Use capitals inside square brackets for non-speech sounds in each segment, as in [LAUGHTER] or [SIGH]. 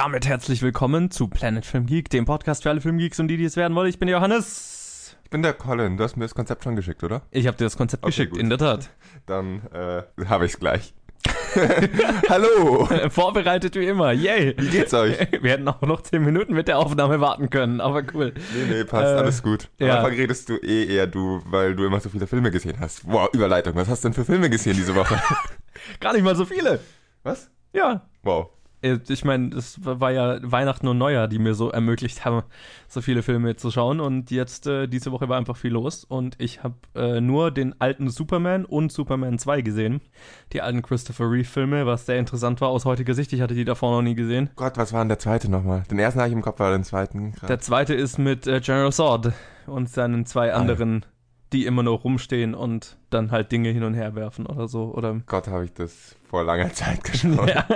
Damit herzlich willkommen zu Planet Film Geek, dem Podcast für alle Filmgeeks und die, die es werden wollen. Ich bin der Johannes. Ich bin der Colin. Du hast mir das Konzept schon geschickt, oder? Ich habe dir das Konzept Okay, geschickt, gut. in der Tat. [LAUGHS] Dann äh, habe ich es gleich. [LAUGHS] Hallo! [LAUGHS] Vorbereitet wie immer, yay. Wie geht's euch? Wir hätten auch noch 10 Minuten mit der Aufnahme warten können, aber cool. Nee, nee, passt, Äh, alles gut. Am ja. Anfang redest du eh eher du, weil du immer so viele Filme gesehen hast. Wow, Überleitung. Was hast du denn für Filme gesehen diese Woche? Gar nicht mal so viele. Was? Ja. Wow. Äh, Ich meine, es war ja Weihnachten und Neujahr, die mir so ermöglicht haben, so viele Filme zu schauen. Und jetzt, äh, diese Woche war einfach viel los. Und ich habe äh, nur den alten Superman und Superman 2 gesehen. Die alten Christopher Reeve-Filme, was sehr interessant war aus heutiger Sicht. Ich hatte die davor noch nie gesehen. Gott, was war denn der zweite nochmal? Den ersten habe ich im Kopf, aber den zweiten gerade. Der zweite ist mit äh, General Zod und seinen zwei anderen, die immer nur rumstehen und dann halt Dinge hin und her werfen oder so. Oder Gott, habe ich das vor langer Zeit geschaut. ja.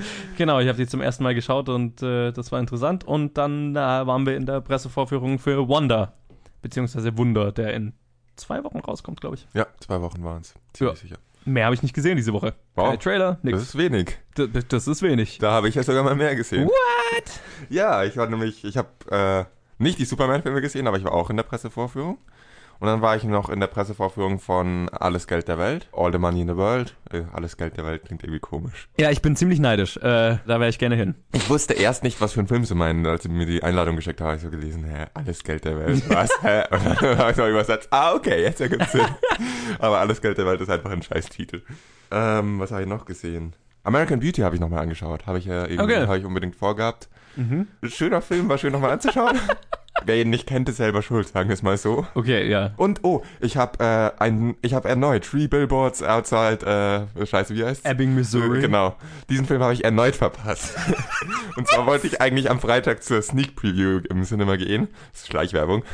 [LAUGHS] genau, ich habe die zum ersten Mal geschaut und äh, das war interessant. Und dann äh, waren wir in der Pressevorführung für Wonder, beziehungsweise Wunder, der in zwei Wochen rauskommt, glaube ich. Ja, zwei Wochen waren es. Ziemlich Ja. sicher. Mehr habe ich nicht gesehen diese Woche. Wow. Keine Trailer, Das nix. ist wenig. Das, das ist wenig. Da habe ich ja sogar mal mehr gesehen. What? Ja, ich war nämlich, ich habe äh, nicht die Superman-Filme gesehen, aber ich war auch in der Pressevorführung. Und dann war ich noch in der Pressevorführung von Alles Geld der Welt, All the Money in the World. Äh, Alles Geld der Welt klingt irgendwie komisch. Ja, ich bin ziemlich neidisch. Äh, da wäre ich gerne hin. Ich wusste erst nicht, was für ein Film sie meinen, als sie mir die Einladung geschickt haben. Habe ich so gelesen, hä, Alles Geld der Welt, [LAUGHS] was, hä? Und dann [LAUGHS] habe ich noch übersetzt, ah, okay, jetzt ergibt Sinn. [LAUGHS] Aber Alles Geld der Welt ist einfach ein scheiß Titel. Ähm, was habe ich noch gesehen? American Beauty habe ich nochmal angeschaut. Habe ich ja irgendwie, Okay. habe ich unbedingt vorgehabt. Mhm. Schöner Film, war schön nochmal anzuschauen. Wer ihn nicht kennt, ist selber schuld, sagen wir es mal so. Okay, ja. Und oh, ich habe äh, ein, ich habe erneut Three Billboards Outside, äh, Scheiße, wie heißt? Ebbing, Missouri. Äh, Genau. Diesen Film habe ich erneut verpasst. [LAUGHS] Und zwar wollte ich eigentlich am Freitag zur Sneak Preview im Cinema gehen. Das ist Schleichwerbung.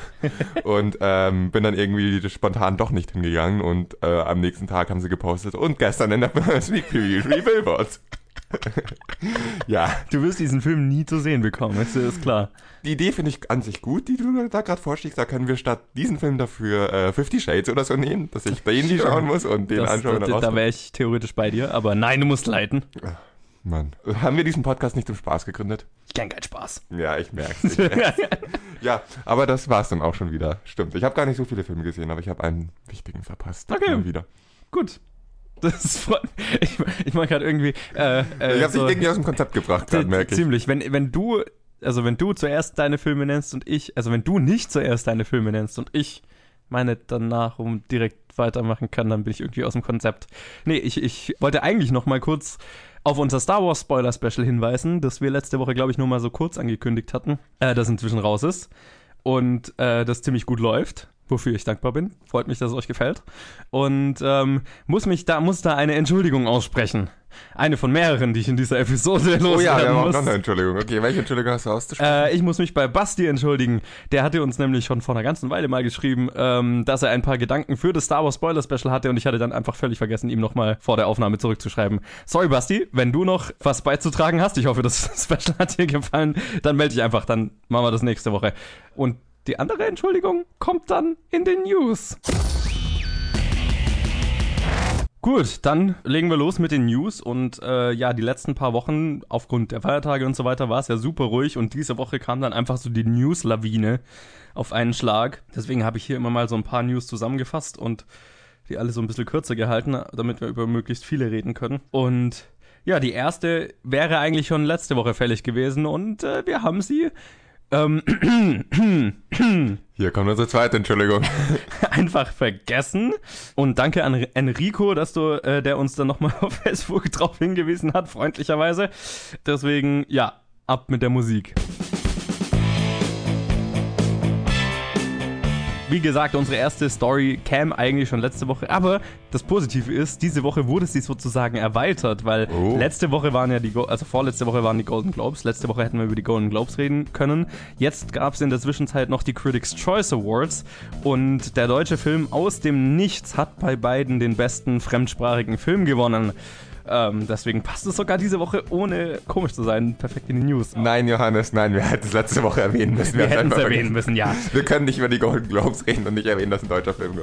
Und ähm, bin dann irgendwie spontan doch nicht hingegangen. Und äh, am nächsten Tag haben sie gepostet. Und gestern in der [LAUGHS] Sneak Preview Three Billboards. [LAUGHS] ja, Du wirst diesen Film nie zu sehen bekommen, ist, ist klar. die Idee finde ich an sich gut, die du da gerade vorschlägst. Da können wir statt diesen Film dafür äh, Fifty Shades oder so nehmen, dass ich den die schauen muss und den Das, anschauen und da da wäre ich theoretisch bei dir, aber nein, du musst leiten. Mann. Haben wir diesen Podcast nicht zum Spaß gegründet? Ich kenn keinen Spaß. Ja, ich. Ich merk's. [LAUGHS] ja, aber das war's dann auch schon wieder. Stimmt. Ich habe gar nicht so viele Filme gesehen, aber ich habe einen wichtigen verpasst. Okay. Mal wieder. Gut. Das freut Ich, ich mag gerade irgendwie. Äh, äh, ich habe so- dich irgendwie aus dem Konzept gebracht, gerade merke ich. Ziemlich. Wenn, wenn du, also wenn du zuerst deine Filme nennst und ich, also wenn du nicht zuerst deine Filme nennst und ich meine danach um direkt weitermachen kann, dann bin ich irgendwie aus dem Konzept. Nee, ich, ich wollte eigentlich noch mal kurz auf unser Star Wars Spoiler Special hinweisen, das wir letzte Woche, glaube ich, nur mal so kurz angekündigt hatten, äh, das inzwischen raus ist und äh, das ziemlich gut läuft, wofür ich dankbar bin. Freut mich, dass es euch gefällt. Und ähm, muss mich da, muss da eine Entschuldigung aussprechen. Eine von mehreren, die ich in dieser Episode loswerden [LAUGHS] Oh ja, wir haben muss. noch eine Entschuldigung. Okay, welche Entschuldigung hast du auszusprechen? Äh, ich muss mich bei Basti entschuldigen. Der hatte uns nämlich schon vor einer ganzen Weile mal geschrieben, ähm, dass er ein paar Gedanken für das Star Wars Spoiler Special hatte und ich hatte dann einfach völlig vergessen, ihm nochmal vor der Aufnahme zurückzuschreiben. Sorry, Basti, wenn du noch was beizutragen hast, ich hoffe, das [LAUGHS] Special hat dir gefallen, dann melde dich einfach, dann machen wir das nächste Woche. Und die andere Entschuldigung kommt dann in den News. Gut, dann legen wir los mit den News und äh, ja, die letzten paar Wochen aufgrund der Feiertage und so weiter war es ja super ruhig und diese Woche kam dann einfach so die News-Lawine auf einen Schlag. Deswegen habe ich hier immer mal so ein paar News zusammengefasst und die alle so ein bisschen kürzer gehalten, damit wir über möglichst viele reden können. Und ja, die erste wäre eigentlich schon letzte Woche fällig gewesen und äh, wir haben sie ähm, Hier kommt unsere zweite Entschuldigung. [LAUGHS] einfach vergessen. Und danke an Enrico, dass du, äh, der uns dann nochmal [LAUGHS] auf Facebook drauf hingewiesen hat, freundlicherweise. Deswegen, ja, ab mit der Musik. Wie gesagt, unsere erste Story kam eigentlich schon letzte Woche, aber das Positive ist, diese Woche wurde sie sozusagen erweitert, weil Oh. letzte Woche waren ja die, Go also vorletzte Woche waren die Golden Globes, letzte Woche hätten wir über die Golden Globes reden können. Jetzt gab es in der Zwischenzeit noch die Critics' Choice Awards und der deutsche Film aus dem Nichts hat bei beiden den besten fremdsprachigen Film gewonnen. Ähm, deswegen passt es sogar diese Woche, ohne komisch zu sein, perfekt in die News. Nein, Johannes, nein, wir hätten es letzte Woche erwähnen müssen. Wir haben hätten es erwähnen müssen, ja. [LAUGHS] Wir können nicht über die Golden Globes reden und nicht erwähnen, dass ein deutscher Film ge-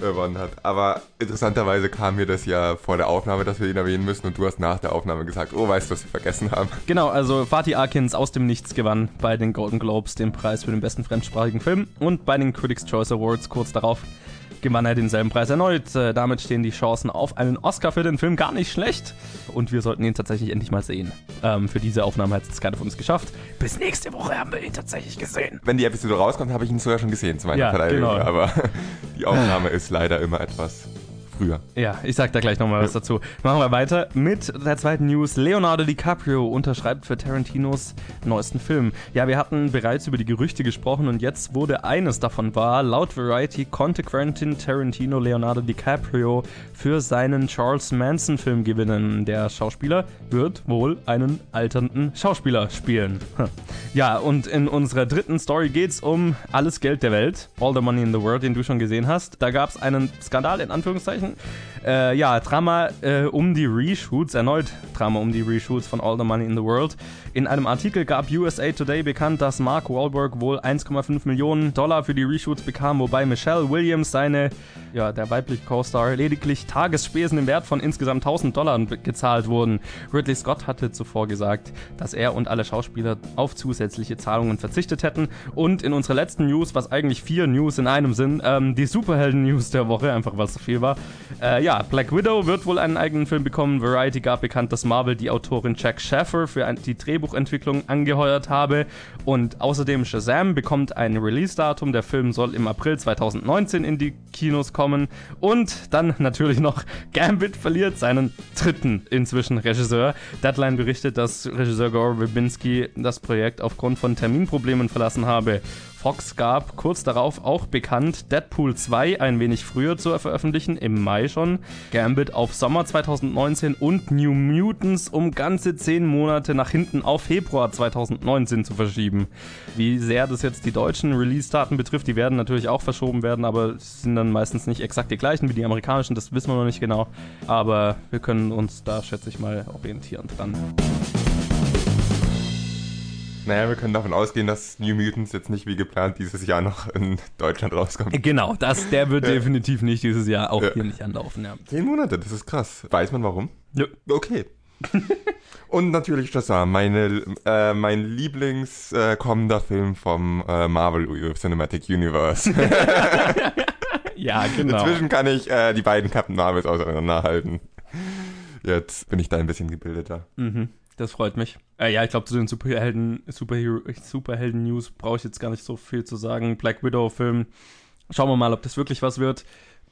gewonnen hat. Aber interessanterweise kam mir das ja vor der Aufnahme, dass wir ihn erwähnen müssen und du hast nach der Aufnahme gesagt, oh, weißt du, was wir vergessen haben? Genau, also Fatih Akins aus dem Nichts gewann bei den Golden Globes den Preis für den besten fremdsprachigen Film und bei den Critics' Choice Awards kurz darauf gewann er denselben Preis erneut. Äh, damit stehen die Chancen auf einen Oscar für den Film gar nicht schlecht und wir sollten ihn tatsächlich endlich mal sehen. Ähm, für diese Aufnahme hat es keiner von uns geschafft. Bis nächste Woche haben wir ihn tatsächlich gesehen. Wenn die Episode rauskommt, habe ich ihn sogar schon gesehen, zu meiner Ja, Verteidigung. genau. Aber [LAUGHS] die Aufnahme ist leider immer etwas früher. Ja, ich sag da gleich nochmal was dazu. Machen wir weiter mit der zweiten News. Leonardo DiCaprio unterschreibt für Tarantinos neuesten Film. Ja, wir hatten bereits über die Gerüchte gesprochen und jetzt wurde eines davon wahr. Laut Variety konnte Quentin Tarantino Leonardo DiCaprio für seinen Charles Manson Film gewinnen. Der Schauspieler wird wohl einen alternden Schauspieler spielen. Hm. Ja, und in unserer dritten Story geht's um alles Geld der Welt. All the Money in the World, den du schon gesehen hast. Da gab's einen Skandal in Anführungszeichen. Äh, ja, Drama äh, um die Reshoots, erneut Drama um die Reshoots von All the Money in the World. In einem Artikel gab USA Today bekannt, dass Mark Wahlberg wohl 1,5 Millionen Dollar für die Reshoots bekam, wobei Michelle Williams, seine, ja, der weibliche Co-Star, lediglich Tagesspesen im Wert von insgesamt 1000 Dollar gezahlt wurden. Ridley Scott hatte zuvor gesagt, dass er und alle Schauspieler auf zusätzliche Zahlungen verzichtet hätten. Und in unserer letzten News, was eigentlich vier News in einem sind, ähm, die Superhelden-News der Woche, einfach weil es so viel war. Äh, ja, Black Widow wird wohl einen eigenen Film bekommen. Variety gab bekannt, dass Marvel die Autorin Jack Schaffer für die Drehbuchentwicklung angeheuert habe. Und außerdem Shazam bekommt ein Release-Datum. Der Film soll im April 2019 in die Kinos kommen. Und dann natürlich noch Gambit verliert seinen dritten inzwischen Regisseur. Deadline berichtet, dass Regisseur Gore Verbinski das Projekt aufgrund von Terminproblemen verlassen habe. Fox gab kurz darauf auch bekannt, Deadpool 2 ein wenig früher zu veröffentlichen, im Mai schon, Gambit auf Sommer 2019 und New Mutants um ganze 10 Monate nach hinten auf Februar 2019 zu verschieben. Wie sehr das jetzt die deutschen Release-Daten betrifft, die werden natürlich auch verschoben werden, aber sind dann meistens nicht exakt die gleichen wie die amerikanischen, das wissen wir noch nicht genau. Aber wir können uns da, schätze ich mal, orientieren dran. Naja, wir können davon ausgehen, dass New Mutants jetzt nicht wie geplant dieses Jahr noch in Deutschland rauskommt. Genau, das, der wird Ja. definitiv nicht dieses Jahr auch Ja. hier nicht anlaufen, ja. Zehn Monate, das ist krass. Weiß man warum? Nö. Okay. [LAUGHS] Und natürlich Shazam, meine, äh, mein Lieblings äh, Film vom äh, Marvel Cinematic Universe. [LAUGHS] Ja, genau. Inzwischen kann ich äh, die beiden Captain Marvels auseinanderhalten. Jetzt bin ich da ein bisschen gebildeter. Mhm, das freut mich. Äh, ja, ich glaube, zu den Superhelden, Superhelden-News brauche ich jetzt gar nicht so viel zu sagen. Black Widow-Film. Schauen wir mal, ob das wirklich was wird.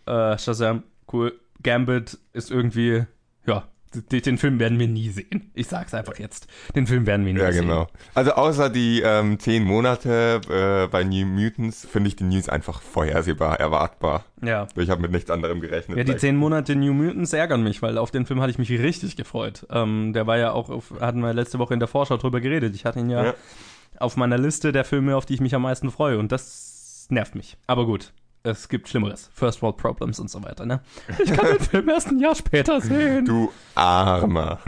Äh, Shazam, cool. Gambit ist irgendwie, ja, den Film werden wir nie sehen. Ich sag's einfach jetzt. Den Film werden wir nie Ja, sehen. genau. Also außer die ähm, zehn Monate äh, bei New Mutants finde ich die News einfach vorhersehbar, erwartbar. Ja. Ich habe mit nichts anderem gerechnet. Ja, die zehn Monate New Mutants ärgern mich, weil auf den Film hatte ich mich richtig gefreut. Ähm, der war ja auch, auf, hatten wir letzte Woche in der Vorschau drüber geredet. Ich hatte ihn ja, Ja. auf meiner Liste der Filme, auf die ich mich am meisten freue. Und das nervt mich. Aber gut, es gibt Schlimmeres. First World Problems und so weiter, ne? Ich kann den Film erst ein Jahr später sehen. Du Armer.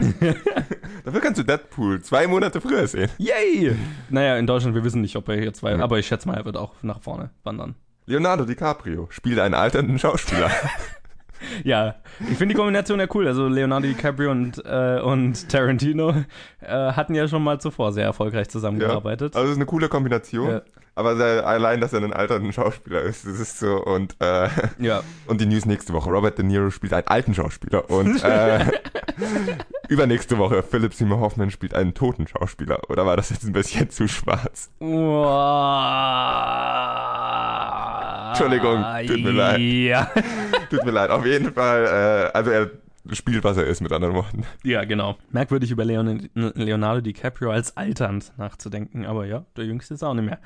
[LAUGHS] Dafür kannst du Deadpool zwei Monate früher sehen. Yay! Naja, in Deutschland, wir wissen nicht, ob er hier zwei, Ja. aber ich schätze mal, er wird auch nach vorne wandern. Leonardo DiCaprio spielt einen alternden Schauspieler. [LAUGHS] Ja, ich finde die Kombination ja cool. Also Leonardo DiCaprio und, äh, und Tarantino äh, hatten ja schon mal zuvor sehr erfolgreich zusammengearbeitet. Also es ist eine coole Kombination. Ja. Aber sehr, allein, dass er ein alternden Schauspieler ist, das ist so. Und, äh, Ja. [LAUGHS] und die News nächste Woche. Robert De Niro spielt einen alten Schauspieler. Und [LAUGHS] äh, übernächste Woche Philip Seymour Hoffman spielt einen toten Schauspieler. Oder war das jetzt ein bisschen zu schwarz? Entschuldigung, tut mir leid. Ja. [LAUGHS] Tut mir leid. Auf jeden Fall, äh, also er spielt, was er ist, mit anderen Worten. ja, genau. Merkwürdig über Leon Leonardo DiCaprio als alternd nachzudenken, aber ja, der Jüngste ist auch nicht mehr.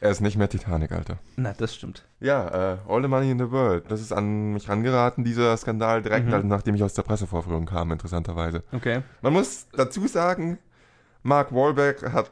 Er ist nicht mehr Titanic, Alter. Na, das stimmt. Ja, äh, All the Money in the World. Das ist an mich rangeraten, dieser Skandal, direkt Mhm. also, nachdem ich aus der Pressevorführung kam, interessanterweise. Okay. Man muss dazu sagen, Mark Wahlberg hat,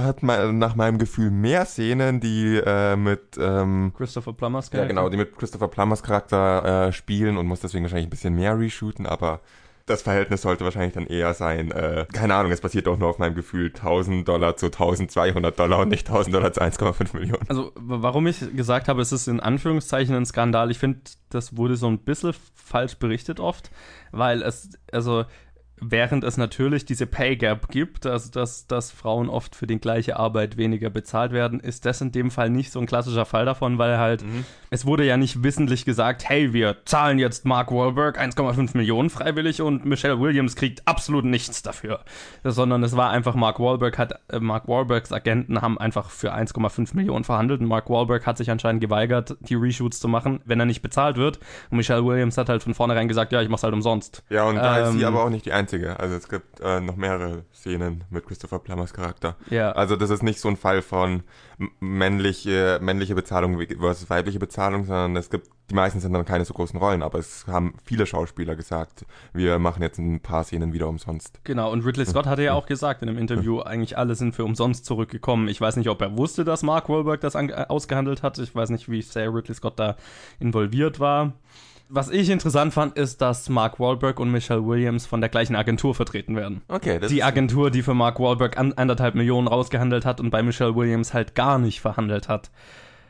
hat me- nach meinem Gefühl mehr Szenen, die äh, mit ähm, Christopher Plummers ja genau, die mit Christopher Plummers Charakter äh, spielen und muss deswegen wahrscheinlich ein bisschen mehr reshooten, aber Das Verhältnis sollte wahrscheinlich dann eher sein, äh, keine Ahnung, es basiert doch nur auf meinem Gefühl 1000 Dollar zu 1200 Dollar und nicht 1000 Dollar zu 1,5 Millionen. Also, warum ich gesagt habe, es ist in Anführungszeichen ein Skandal, ich finde, das wurde so ein bisschen falsch berichtet oft, weil es, also, während es natürlich diese Pay Gap gibt, also dass, dass Frauen oft für die gleiche Arbeit weniger bezahlt werden, ist das in dem Fall nicht so ein klassischer Fall davon, weil halt mhm. es wurde ja nicht wissentlich gesagt, hey, wir zahlen jetzt Mark Wahlberg 1,5 Millionen freiwillig und Michelle Williams kriegt absolut nichts dafür, sondern es war einfach Mark Wahlberg hat äh, Mark Wahlbergs Agenten haben einfach für 1,5 Millionen verhandelt und Mark Wahlberg hat sich anscheinend geweigert, die Reshoots zu machen, wenn er nicht bezahlt wird und Michelle Williams hat halt von vornherein gesagt, ja, ich mach's halt umsonst. Ja, und da ähm, ist sie ähm, aber auch nicht die einzige einzige. Also es gibt äh, noch mehrere Szenen mit Christopher Plummers Charakter. Ja. Also das ist nicht so ein Fall von männliche, männliche Bezahlung versus weibliche Bezahlung, sondern es gibt, die meisten sind dann keine so großen Rollen, aber es haben viele Schauspieler gesagt, wir machen jetzt ein paar Szenen wieder umsonst. Genau, und Ridley Scott hatte ja auch gesagt in einem Interview, eigentlich alle sind für umsonst zurückgekommen. Ich weiß nicht, ob er wusste, dass Mark Wahlberg das ausgehandelt hat. Ich weiß nicht, wie sehr Ridley Scott da involviert war was ich interessant fand, ist, dass Mark Wahlberg und Michelle Williams von der gleichen Agentur vertreten werden. Okay, das Die Agentur, die für Mark Wahlberg anderthalb Millionen rausgehandelt hat und bei Michelle Williams halt gar nicht verhandelt hat.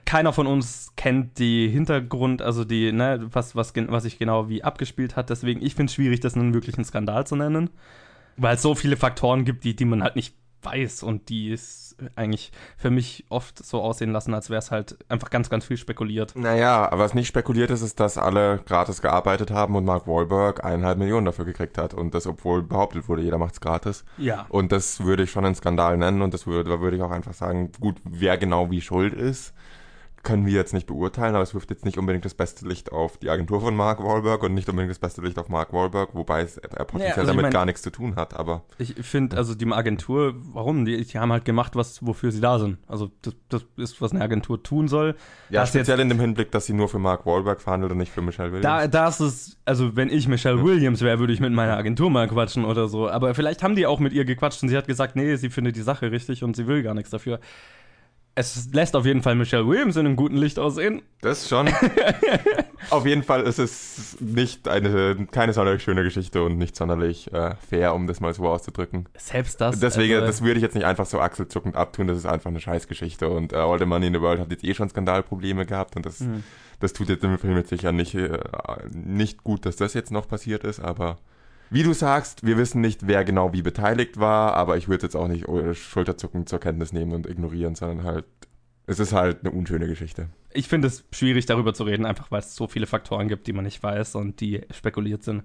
Keiner von uns kennt die Hintergrund, also die, ne, was, was, was sich genau wie abgespielt hat. Deswegen, ich finde es schwierig, das einen wirklichen Skandal zu nennen. Weil es so viele Faktoren gibt, die, die man halt nicht weiß und die es eigentlich für mich oft so aussehen lassen, als wäre es halt einfach ganz, ganz viel spekuliert. Naja, aber was nicht spekuliert ist, ist, dass alle gratis gearbeitet haben und Mark Wahlberg eineinhalb Millionen dafür gekriegt hat und das, obwohl behauptet wurde, jeder macht's gratis. Ja. Und das würde ich schon einen Skandal nennen und das würde, da würde ich auch einfach sagen, gut, wer genau wie schuld ist können wir jetzt nicht beurteilen, aber es wirft jetzt nicht unbedingt das beste Licht auf die Agentur von Mark Wahlberg und nicht unbedingt das beste Licht auf Mark Wahlberg, wobei es, er potenziell ja, also damit mein, gar nichts zu tun hat, aber. Ich finde, also die Agentur, warum? Die, die, haben halt gemacht, was, wofür sie da sind. Also das, das ist, was eine Agentur tun soll. Ja, speziell jetzt, in dem Hinblick, dass sie nur für Mark Wahlberg verhandelt und nicht für Michelle Williams. Da, das ist, also wenn ich Michelle Williams wäre, würde ich mit meiner Agentur mal quatschen oder so. Aber vielleicht haben die auch mit ihr gequatscht und sie hat gesagt, nee, sie findet die Sache richtig und sie will gar nichts dafür es lässt auf jeden Fall Michelle Williams in einem guten Licht aussehen. Das schon. [LAUGHS] auf jeden Fall ist es nicht eine, keine sonderlich schöne Geschichte und nicht sonderlich äh, fair, um das mal so auszudrücken. Selbst das. Deswegen, also, das würde ich jetzt nicht einfach so achselzuckend abtun, das ist einfach eine Scheißgeschichte und äh, All the Money in the World hat jetzt eh schon Skandalprobleme gehabt und das, mhm. das tut jetzt im Film jetzt sicher nicht, äh, nicht gut, dass das jetzt noch passiert ist, aber wie du sagst, wir wissen nicht, wer genau wie beteiligt war, aber ich würde jetzt auch nicht Schulterzucken zur Kenntnis nehmen und ignorieren, sondern halt, es ist halt eine unschöne Geschichte. Ich finde es schwierig, darüber zu reden, einfach weil es so viele Faktoren gibt, die man nicht weiß und die spekuliert sind.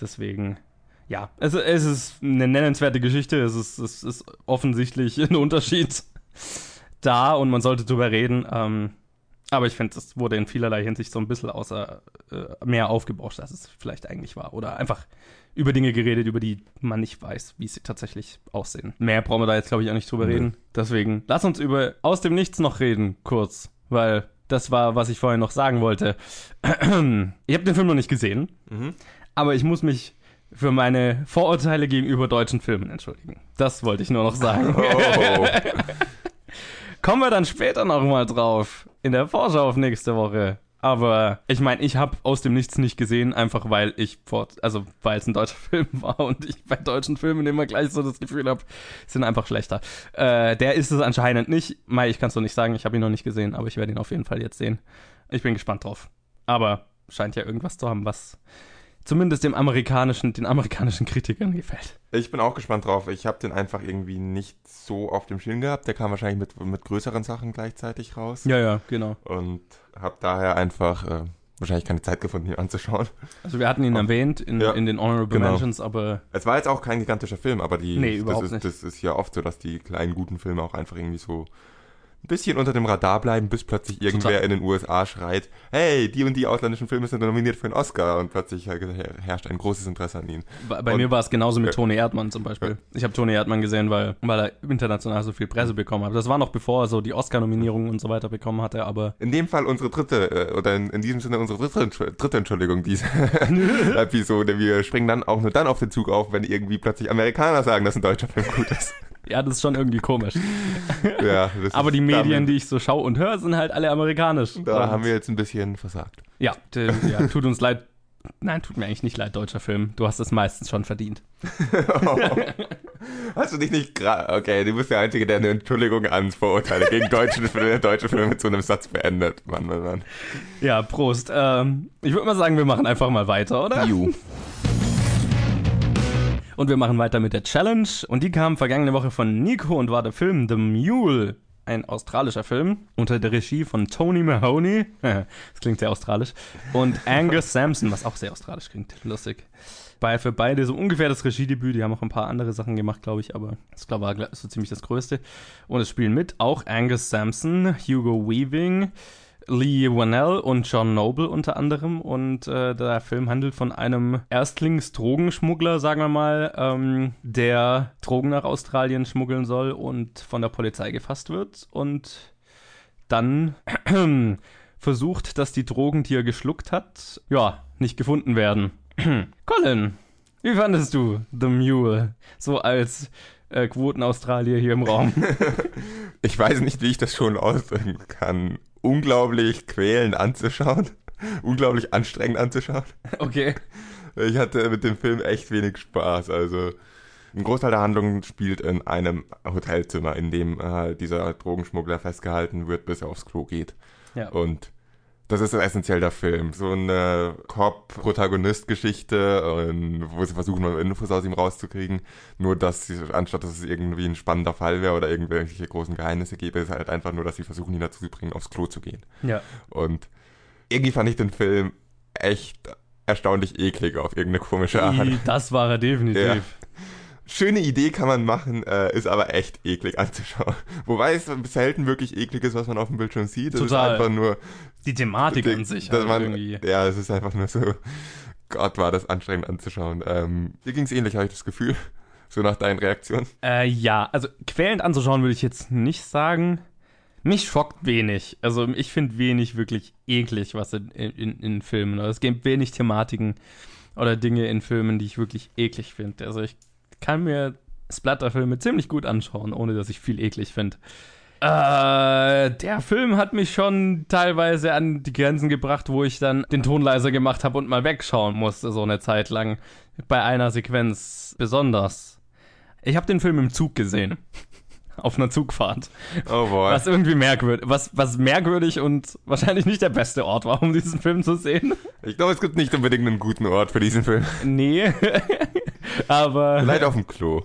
Deswegen, ja, es, es ist eine nennenswerte Geschichte. Es ist, es ist offensichtlich [LAUGHS] ein Unterschied da und man sollte drüber reden. Ähm, aber ich finde, es wurde in vielerlei Hinsicht so ein bisschen außer äh, mehr aufgebauscht, als es vielleicht eigentlich war. Oder einfach über Dinge geredet, über die man nicht weiß, wie sie tatsächlich aussehen. Mehr brauchen wir da jetzt, glaube ich, auch nicht drüber nee. reden. Deswegen, lass uns über aus dem Nichts noch reden, kurz. Weil das war, was ich vorhin noch sagen wollte. ich habe den Film noch nicht gesehen, mhm. aber ich muss mich für meine Vorurteile gegenüber deutschen Filmen entschuldigen. Das wollte ich nur noch sagen. Oh. [LAUGHS] Kommen wir dann später nochmal drauf. In der Vorschau auf nächste Woche. Aber ich meine, ich habe aus dem Nichts nicht gesehen, einfach weil ich vor, also weil es ein deutscher [LAUGHS] Film war und ich bei deutschen Filmen immer gleich so das Gefühl habe, sind einfach schlechter. Äh, der ist es anscheinend nicht. Mai, ich kann es doch nicht sagen, ich habe ihn noch nicht gesehen, aber ich werde ihn auf jeden Fall jetzt sehen. Ich bin gespannt drauf. Aber scheint ja irgendwas zu haben, was zumindest dem amerikanischen, den amerikanischen Kritikern gefällt. Ich bin auch gespannt drauf. Ich habe den einfach irgendwie nicht so auf dem Schirm gehabt. Der kam wahrscheinlich mit, mit größeren Sachen gleichzeitig raus. Ja, ja, genau. Und habe daher einfach äh, wahrscheinlich keine Zeit gefunden, ihn anzuschauen. Also wir hatten ihn und, [LAUGHS] erwähnt in, ja, in den Honorable genau. Mentions, aber... Es war jetzt auch kein gigantischer Film, aber die, nee, überhaupt das, ist, nicht. das ist ja oft so, dass die kleinen guten Filme auch einfach irgendwie so ein bisschen unter dem Radar bleiben, bis plötzlich irgendwer Total. in den USA schreit, hey, die und die ausländischen Filme sind nominiert für einen Oscar und plötzlich herrscht ein großes Interesse an ihnen. Bei, bei und, mir war es genauso mit äh, Tony Erdmann zum Beispiel. Ich habe Tony Erdmann gesehen, weil, weil er international so viel Presse bekommen hat. Das war noch bevor er so die Oscar-Nominierungen und so weiter bekommen hatte, aber... In dem Fall unsere dritte, äh, oder in, in diesem Sinne unsere dritte, dritte Entschuldigung, diese [LAUGHS] Episode. Wir springen dann auch nur dann auf den Zug auf, wenn irgendwie plötzlich Amerikaner sagen, dass ein deutscher Film gut ist. Ja, das ist schon irgendwie komisch. Ja, [LAUGHS] Aber die Medien, damit, die ich so schaue und höre, sind halt alle amerikanisch. Da und haben wir jetzt ein bisschen versagt. Ja, ja tut uns leid. Nein, tut mir eigentlich nicht leid, deutscher Film. Du hast es meistens schon verdient. oh. [LAUGHS] Hast du dich nicht gerade. Okay, du bist der Einzige, der eine Entschuldigung ans Vorurteile gegen deutsche Filme, [LAUGHS] deutsche Filme mit so einem Satz beendet. Mann, Mann, Mann. Ja, Prost. Ähm, ich würde mal sagen, wir machen einfach mal weiter, oder? Ju. Und wir machen weiter mit der Challenge. Und die kam vergangene Woche von Nico und war der Film The Mule. Ein australischer Film unter der Regie von Tony Mahoney. [LAUGHS] das klingt sehr australisch. Und Angus Sampson, was auch sehr australisch klingt. Lustig. Bei, für beide so ungefähr das Regiedebüt. Die haben auch ein paar andere Sachen gemacht, glaube ich, aber das glaub, war so ziemlich das Größte. Und es spielen mit auch Angus Sampson, Hugo Weaving, Lee Wanell und John Noble unter anderem. Und äh, der Film handelt von einem Erstlingsdrogenschmuggler, sagen wir mal, ähm, der Drogen nach Australien schmuggeln soll und von der Polizei gefasst wird. Und dann [CLEARS THROAT] versucht, dass die Drogen, die er geschluckt hat, ja, nicht gefunden werden. [CLEARS THROAT] Colin, wie fandest du The Mule? So als äh, Quoten-Australier hier im Raum. [LAUGHS] ich weiß nicht, wie ich das schon ausdrücken kann unglaublich quälend anzuschauen. [LAUGHS] unglaublich anstrengend anzuschauen. Okay. [LAUGHS] Ich hatte mit dem Film echt wenig Spaß. Also ein Großteil der Handlung spielt in einem Hotelzimmer, in dem äh, dieser Drogenschmuggler festgehalten wird, bis er aufs Klo geht. Ja. Und das ist essentiell der Film. So eine Cop-Protagonist-Geschichte, wo sie versuchen, mal Infos aus ihm rauszukriegen. Nur, dass sie, anstatt dass es irgendwie ein spannender Fall wäre oder irgendwelche großen Geheimnisse gäbe, ist halt einfach nur, dass sie versuchen, ihn dazu zu bringen, aufs Klo zu gehen. Ja. Und irgendwie fand ich den Film echt erstaunlich eklig auf irgendeine komische Art. Das war er definitiv. Ja schöne Idee kann man machen, äh, ist aber echt eklig anzuschauen. [LAUGHS] Wobei es selten wirklich eklig ist, was man auf dem Bildschirm sieht. Es Total. ist einfach nur die Thematik die, an sich. Halt man, irgendwie. Ja, es ist einfach nur so. [LAUGHS] Gott, war das anstrengend anzuschauen. Ähm, dir ging es ähnlich, habe ich das Gefühl. [LAUGHS] So nach deinen Reaktionen. Äh, ja, also quälend anzuschauen würde ich jetzt nicht sagen. Mich schockt wenig. Also ich finde wenig wirklich eklig, was in, in, in Filmen. Also es gibt wenig Thematiken oder Dinge in Filmen, die ich wirklich eklig finde. Also ich kann mir Splatterfilme ziemlich gut anschauen, ohne dass ich viel eklig finde. Äh, der Film hat mich schon teilweise an die Grenzen gebracht, wo ich dann den Ton leiser gemacht habe und mal wegschauen musste, so eine Zeit lang. Bei einer Sequenz besonders. Ich habe den Film im Zug gesehen. Auf einer Zugfahrt. Oh boy. Was irgendwie merkwürdig, was, was merkwürdig und wahrscheinlich nicht der beste Ort war, um diesen Film zu sehen. Ich glaube, es gibt nicht unbedingt einen guten Ort für diesen Film. Nee. [LAUGHS] Aber. Vielleicht auf dem Klo.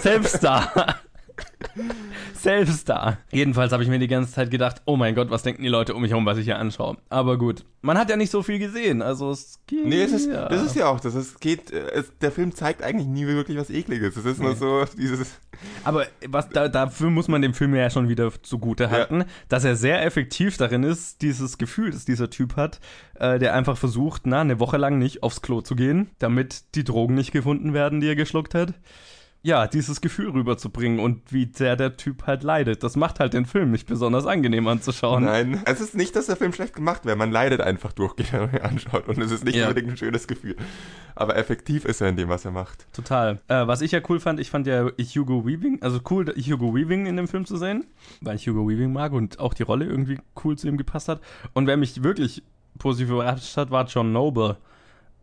Selbst da. [LAUGHS] Selbst da. Jedenfalls habe ich mir die ganze Zeit gedacht, oh mein Gott, was denken die Leute um mich herum, was ich hier anschaue. Aber gut, man hat ja nicht so viel gesehen, also es geht. Nee, es ist, ja. das ist ja auch das. Es geht, es, der Film zeigt eigentlich nie wirklich was Ekliges. Es ist nur so dieses. Aber was da, dafür muss man dem Film ja schon wieder zugute halten, ja. dass er sehr effektiv darin ist, dieses Gefühl, das dieser Typ hat, äh, der einfach versucht, na, eine Woche lang nicht aufs Klo zu gehen, damit die Drogen nicht gefunden werden, die er geschluckt hat ja, dieses Gefühl rüberzubringen und wie sehr der Typ halt leidet. Das macht halt den Film nicht besonders angenehm anzuschauen. Nein, es ist nicht, dass der Film schlecht gemacht wäre. Man leidet einfach durchgehend, wenn man ihn anschaut. Und es ist nicht ja. unbedingt ein schönes Gefühl. Aber effektiv ist er in dem, was er macht. Total. Äh, was ich ja cool fand, ich fand ja Hugo Weaving, also cool, Hugo Weaving in dem Film zu sehen, weil ich Hugo Weaving mag und auch die Rolle irgendwie cool zu ihm gepasst hat. Und wer mich wirklich positiv überrascht hat, war John Noble,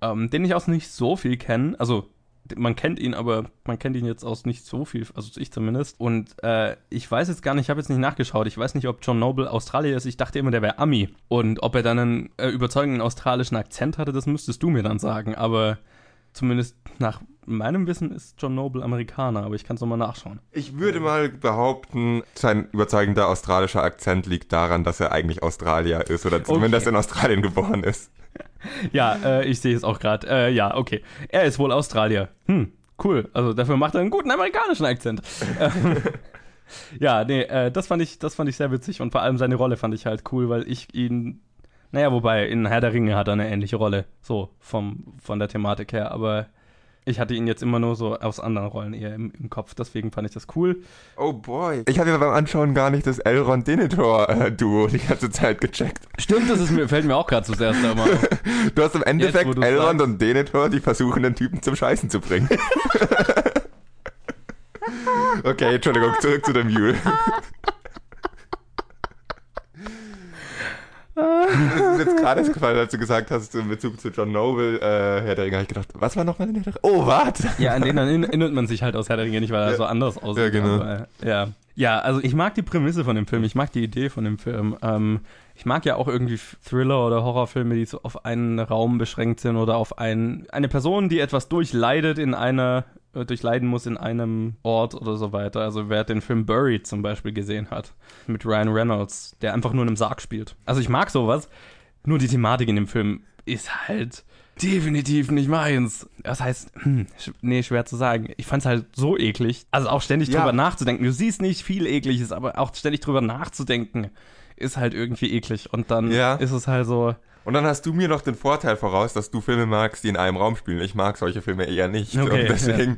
ähm, den ich auch nicht so viel kenne. Also man kennt ihn, aber man kennt ihn jetzt aus nicht so viel, also ich zumindest. Und äh, ich weiß jetzt gar nicht, ich habe jetzt nicht nachgeschaut, ich weiß nicht, ob John Noble Australier ist. Ich dachte immer, der wäre Ami. Und ob er dann einen äh, überzeugenden australischen Akzent hatte, das müsstest du mir dann sagen. Aber zumindest nach meinem Wissen ist John Noble Amerikaner, aber ich kann es nochmal nachschauen. Ich würde mal behaupten, sein überzeugender australischer Akzent liegt daran, dass er eigentlich Australier ist oder zumindest okay. in Australien geboren ist. Ja, äh, ich sehe es auch gerade. Äh, ja, okay. Er ist wohl Australier. Hm, cool. Also dafür macht er einen guten amerikanischen Akzent. [LAUGHS] ja, nee, äh, das fand ich, das fand ich sehr witzig und vor allem seine Rolle fand ich halt cool, weil ich ihn, naja, wobei in Herr der Ringe hat er eine ähnliche Rolle, so vom von der Thematik her, aber ich hatte ihn jetzt immer nur so aus anderen Rollen eher im, im Kopf, deswegen fand ich das cool. Oh boy. Ich habe ja beim Anschauen gar nicht das Elrond-Denethor-Duo die ganze Zeit gecheckt. Stimmt, das ist mir, fällt mir auch gerade zuerst einmal Du hast im Endeffekt jetzt, Elrond sagst. und Denethor, die versuchen, den Typen zum Scheißen zu bringen. [LAUGHS] okay, Entschuldigung, zurück zu dem Mule. [LAUGHS] Das ist gerade gefallen, als du gesagt hast, in Bezug zu John Noble, äh, Herr der Ringe, habe ich gedacht, was war nochmal in Herr der Ringe? Oh, warte! Ja, an den erinnert man sich halt aus Herr der Ringe nicht, weil er Ja. so anders aussieht. Ja, genau. Aber, äh, ja. ja, also ich mag die Prämisse von dem Film, ich mag die Idee von dem Film. Ähm, ich mag ja auch irgendwie Thriller oder Horrorfilme, die so auf einen Raum beschränkt sind oder auf ein, eine Person, die etwas durchleidet in einer, äh, durchleiden muss in einem Ort oder so weiter. Also wer den Film Buried zum Beispiel gesehen hat, mit Ryan Reynolds, der einfach nur in einem Sarg spielt. Also ich mag sowas, nur die Thematik in dem Film ist halt definitiv nicht meins. Das heißt, hm, nee, schwer zu sagen. Ich fand's halt so eklig. Also auch ständig Ja. drüber nachzudenken. Du siehst nicht viel ekliges, aber auch ständig drüber nachzudenken ist halt irgendwie eklig. Und dann Ja. ist es halt so, Und dann hast du mir noch den Vorteil voraus, dass du Filme magst, die in einem Raum spielen. Ich mag solche Filme eher nicht. Okay, und deswegen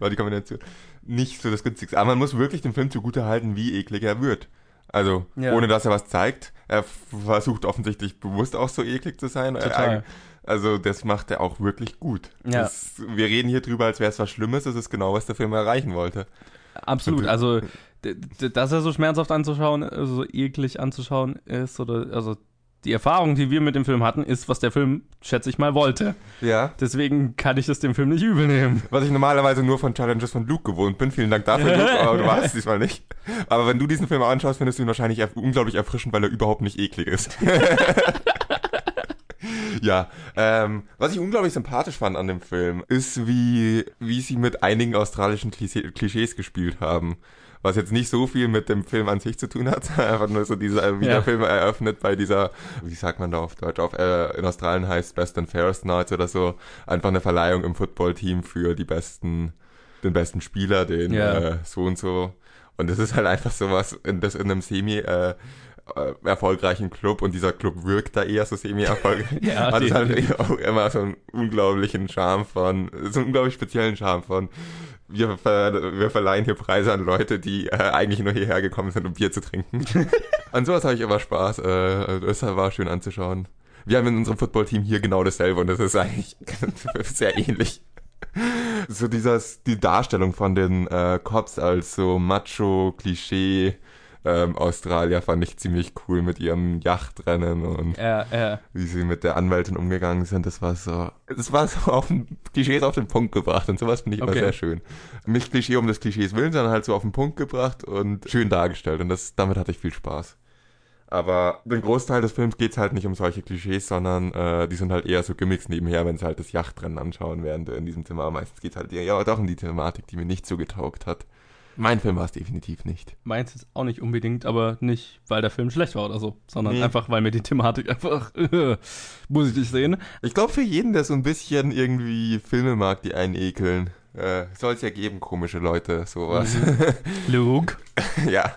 war die Kombination nicht so das günstigste. Aber man muss wirklich dem Film zugute halten, wie eklig er wird. Also, Ja. ohne dass er was zeigt. Er versucht offensichtlich bewusst auch so eklig zu sein. Total. Also, das macht er auch wirklich gut. Ja. Das, wir reden hier drüber, als wäre es was Schlimmes. Das ist genau, was der Film erreichen wollte. Absolut, Und- also dass er so schmerzhaft anzuschauen, also so eklig anzuschauen ist, oder also die Erfahrung, die wir mit dem Film hatten, ist, was der Film, schätze ich mal, wollte. Ja. Deswegen kann ich es dem Film nicht übel nehmen. Was ich normalerweise nur von Challenges von Luke gewohnt bin. Vielen Dank dafür, Luke, aber du warst es diesmal nicht. Aber wenn du diesen Film anschaust, findest du ihn wahrscheinlich erf- unglaublich erfrischend, weil er überhaupt nicht eklig ist. [LAUGHS] ja, ähm, was ich unglaublich sympathisch fand an dem Film, ist, wie, wie sie mit einigen australischen Klischee, Klischees gespielt haben. Was jetzt nicht so viel mit dem Film an sich zu tun hat, [LAUGHS] einfach nur so dieser, wie Ja. der Film eröffnet bei dieser, wie sagt man da auf Deutsch, auf, äh, in Australien heißt Best and Fairest Nights oder so, einfach eine Verleihung im Footballteam für die besten, den besten Spieler, den Ja. äh, so und so. Und das ist halt einfach sowas, in, das in einem semi, äh, äh, erfolgreichen Club und dieser Club wirkt da eher so semi-erfolgreich. [LAUGHS] Ja, hat es halt definitiv. auch immer so einen unglaublichen Charme von, so einen unglaublich speziellen Charme von, wir, ver, wir verleihen hier Preise an Leute, die äh, eigentlich nur hierher gekommen sind, um Bier zu trinken. [LAUGHS] an sowas habe ich immer Spaß. Äh, das war schön anzuschauen. Wir haben in unserem Footballteam hier genau dasselbe und das ist eigentlich [LAUGHS] sehr ähnlich. So dieses, die Darstellung von den äh, Cops als so Macho-Klischee ähm, Australier fand ich ziemlich cool mit ihrem Yachtrennen und Ja, ja. wie sie mit der Anwältin umgegangen sind, das war so, das war so auf den Klischees auf den Punkt gebracht und sowas finde ich immer Okay. sehr schön. Nicht Klischee um des Klischees willen, sondern halt so auf den Punkt gebracht und schön dargestellt und das, damit hatte ich viel Spaß. Aber den Großteil des Films geht's halt nicht um solche Klischees, sondern äh, die sind halt eher so Gimmicks nebenher, wenn sie halt das Yachtrennen anschauen, während in diesem Zimmer meistens geht's halt eher ja, doch um die Thematik, die mir nicht so getaugt hat. Mein Film war es definitiv nicht. Meins ist auch nicht unbedingt, aber nicht, weil der Film schlecht war oder so, sondern Nee. einfach, weil mir die Thematik [LAUGHS] einfach, [LAUGHS] muss ich nicht sehen. Ich glaube, für jeden, der so ein bisschen irgendwie Filme mag, die einen ekeln, äh, soll es ja geben, komische Leute, sowas. [LAUGHS] Luke. ja,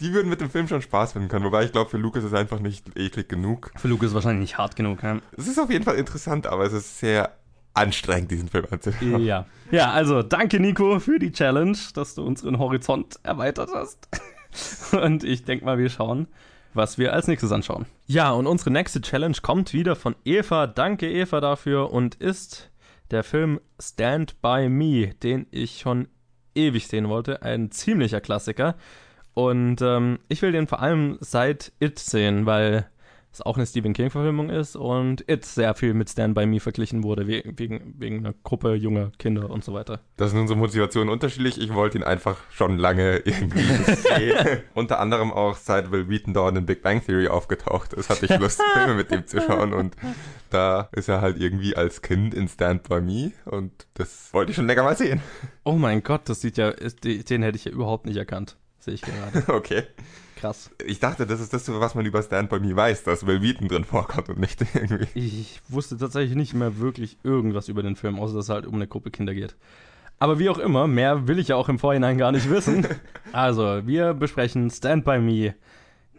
die würden mit dem Film schon Spaß finden können. Wobei ich glaube, für Luke ist es einfach nicht eklig genug. Für Luke ist es wahrscheinlich nicht hart genug. Ja? Es ist auf jeden Fall interessant, aber es ist sehr anstrengend, diesen Film anzuschauen. Ja. Ja, also danke Nico für die Challenge, dass du unseren Horizont erweitert hast. [LAUGHS] Und ich denke mal, wir schauen, was wir als nächstes anschauen. Ja, und unsere nächste Challenge kommt wieder von Eva. Danke Eva dafür und ist der Film Stand By Me, den ich schon ewig sehen wollte. Ein ziemlicher Klassiker. Und ähm, ich will den vor allem seit It sehen, weil es auch eine Stephen King-Verfilmung ist und It sehr viel mit Stand By Me verglichen wurde, we wegen, wegen einer Gruppe junger Kinder und so weiter. Das sind unsere Motivationen unterschiedlich. Ich wollte ihn einfach schon lange irgendwie [LAUGHS] sehen. Unter anderem auch seit Will Wheaton dort in Big Bang Theory aufgetaucht ist, hatte ich Lust, [LAUGHS] Filme mit dem zu schauen. Und da ist er halt irgendwie als Kind in Stand By Me. Und das wollte ich schon länger mal sehen. Oh mein Gott, das sieht ja, den hätte ich ja überhaupt nicht erkannt. Sehe ich gerade. [LAUGHS] Okay. Krass. Ich dachte, das ist das, was man über Stand By Me weiß, dass Will Wheaton drin vorkommt und nicht [LAUGHS] irgendwie. Ich wusste tatsächlich nicht mehr wirklich irgendwas über den Film, außer dass es halt um eine Gruppe Kinder geht. Aber wie auch immer, mehr will ich ja auch im Vorhinein gar nicht wissen. [LAUGHS] Also, wir besprechen Stand By Me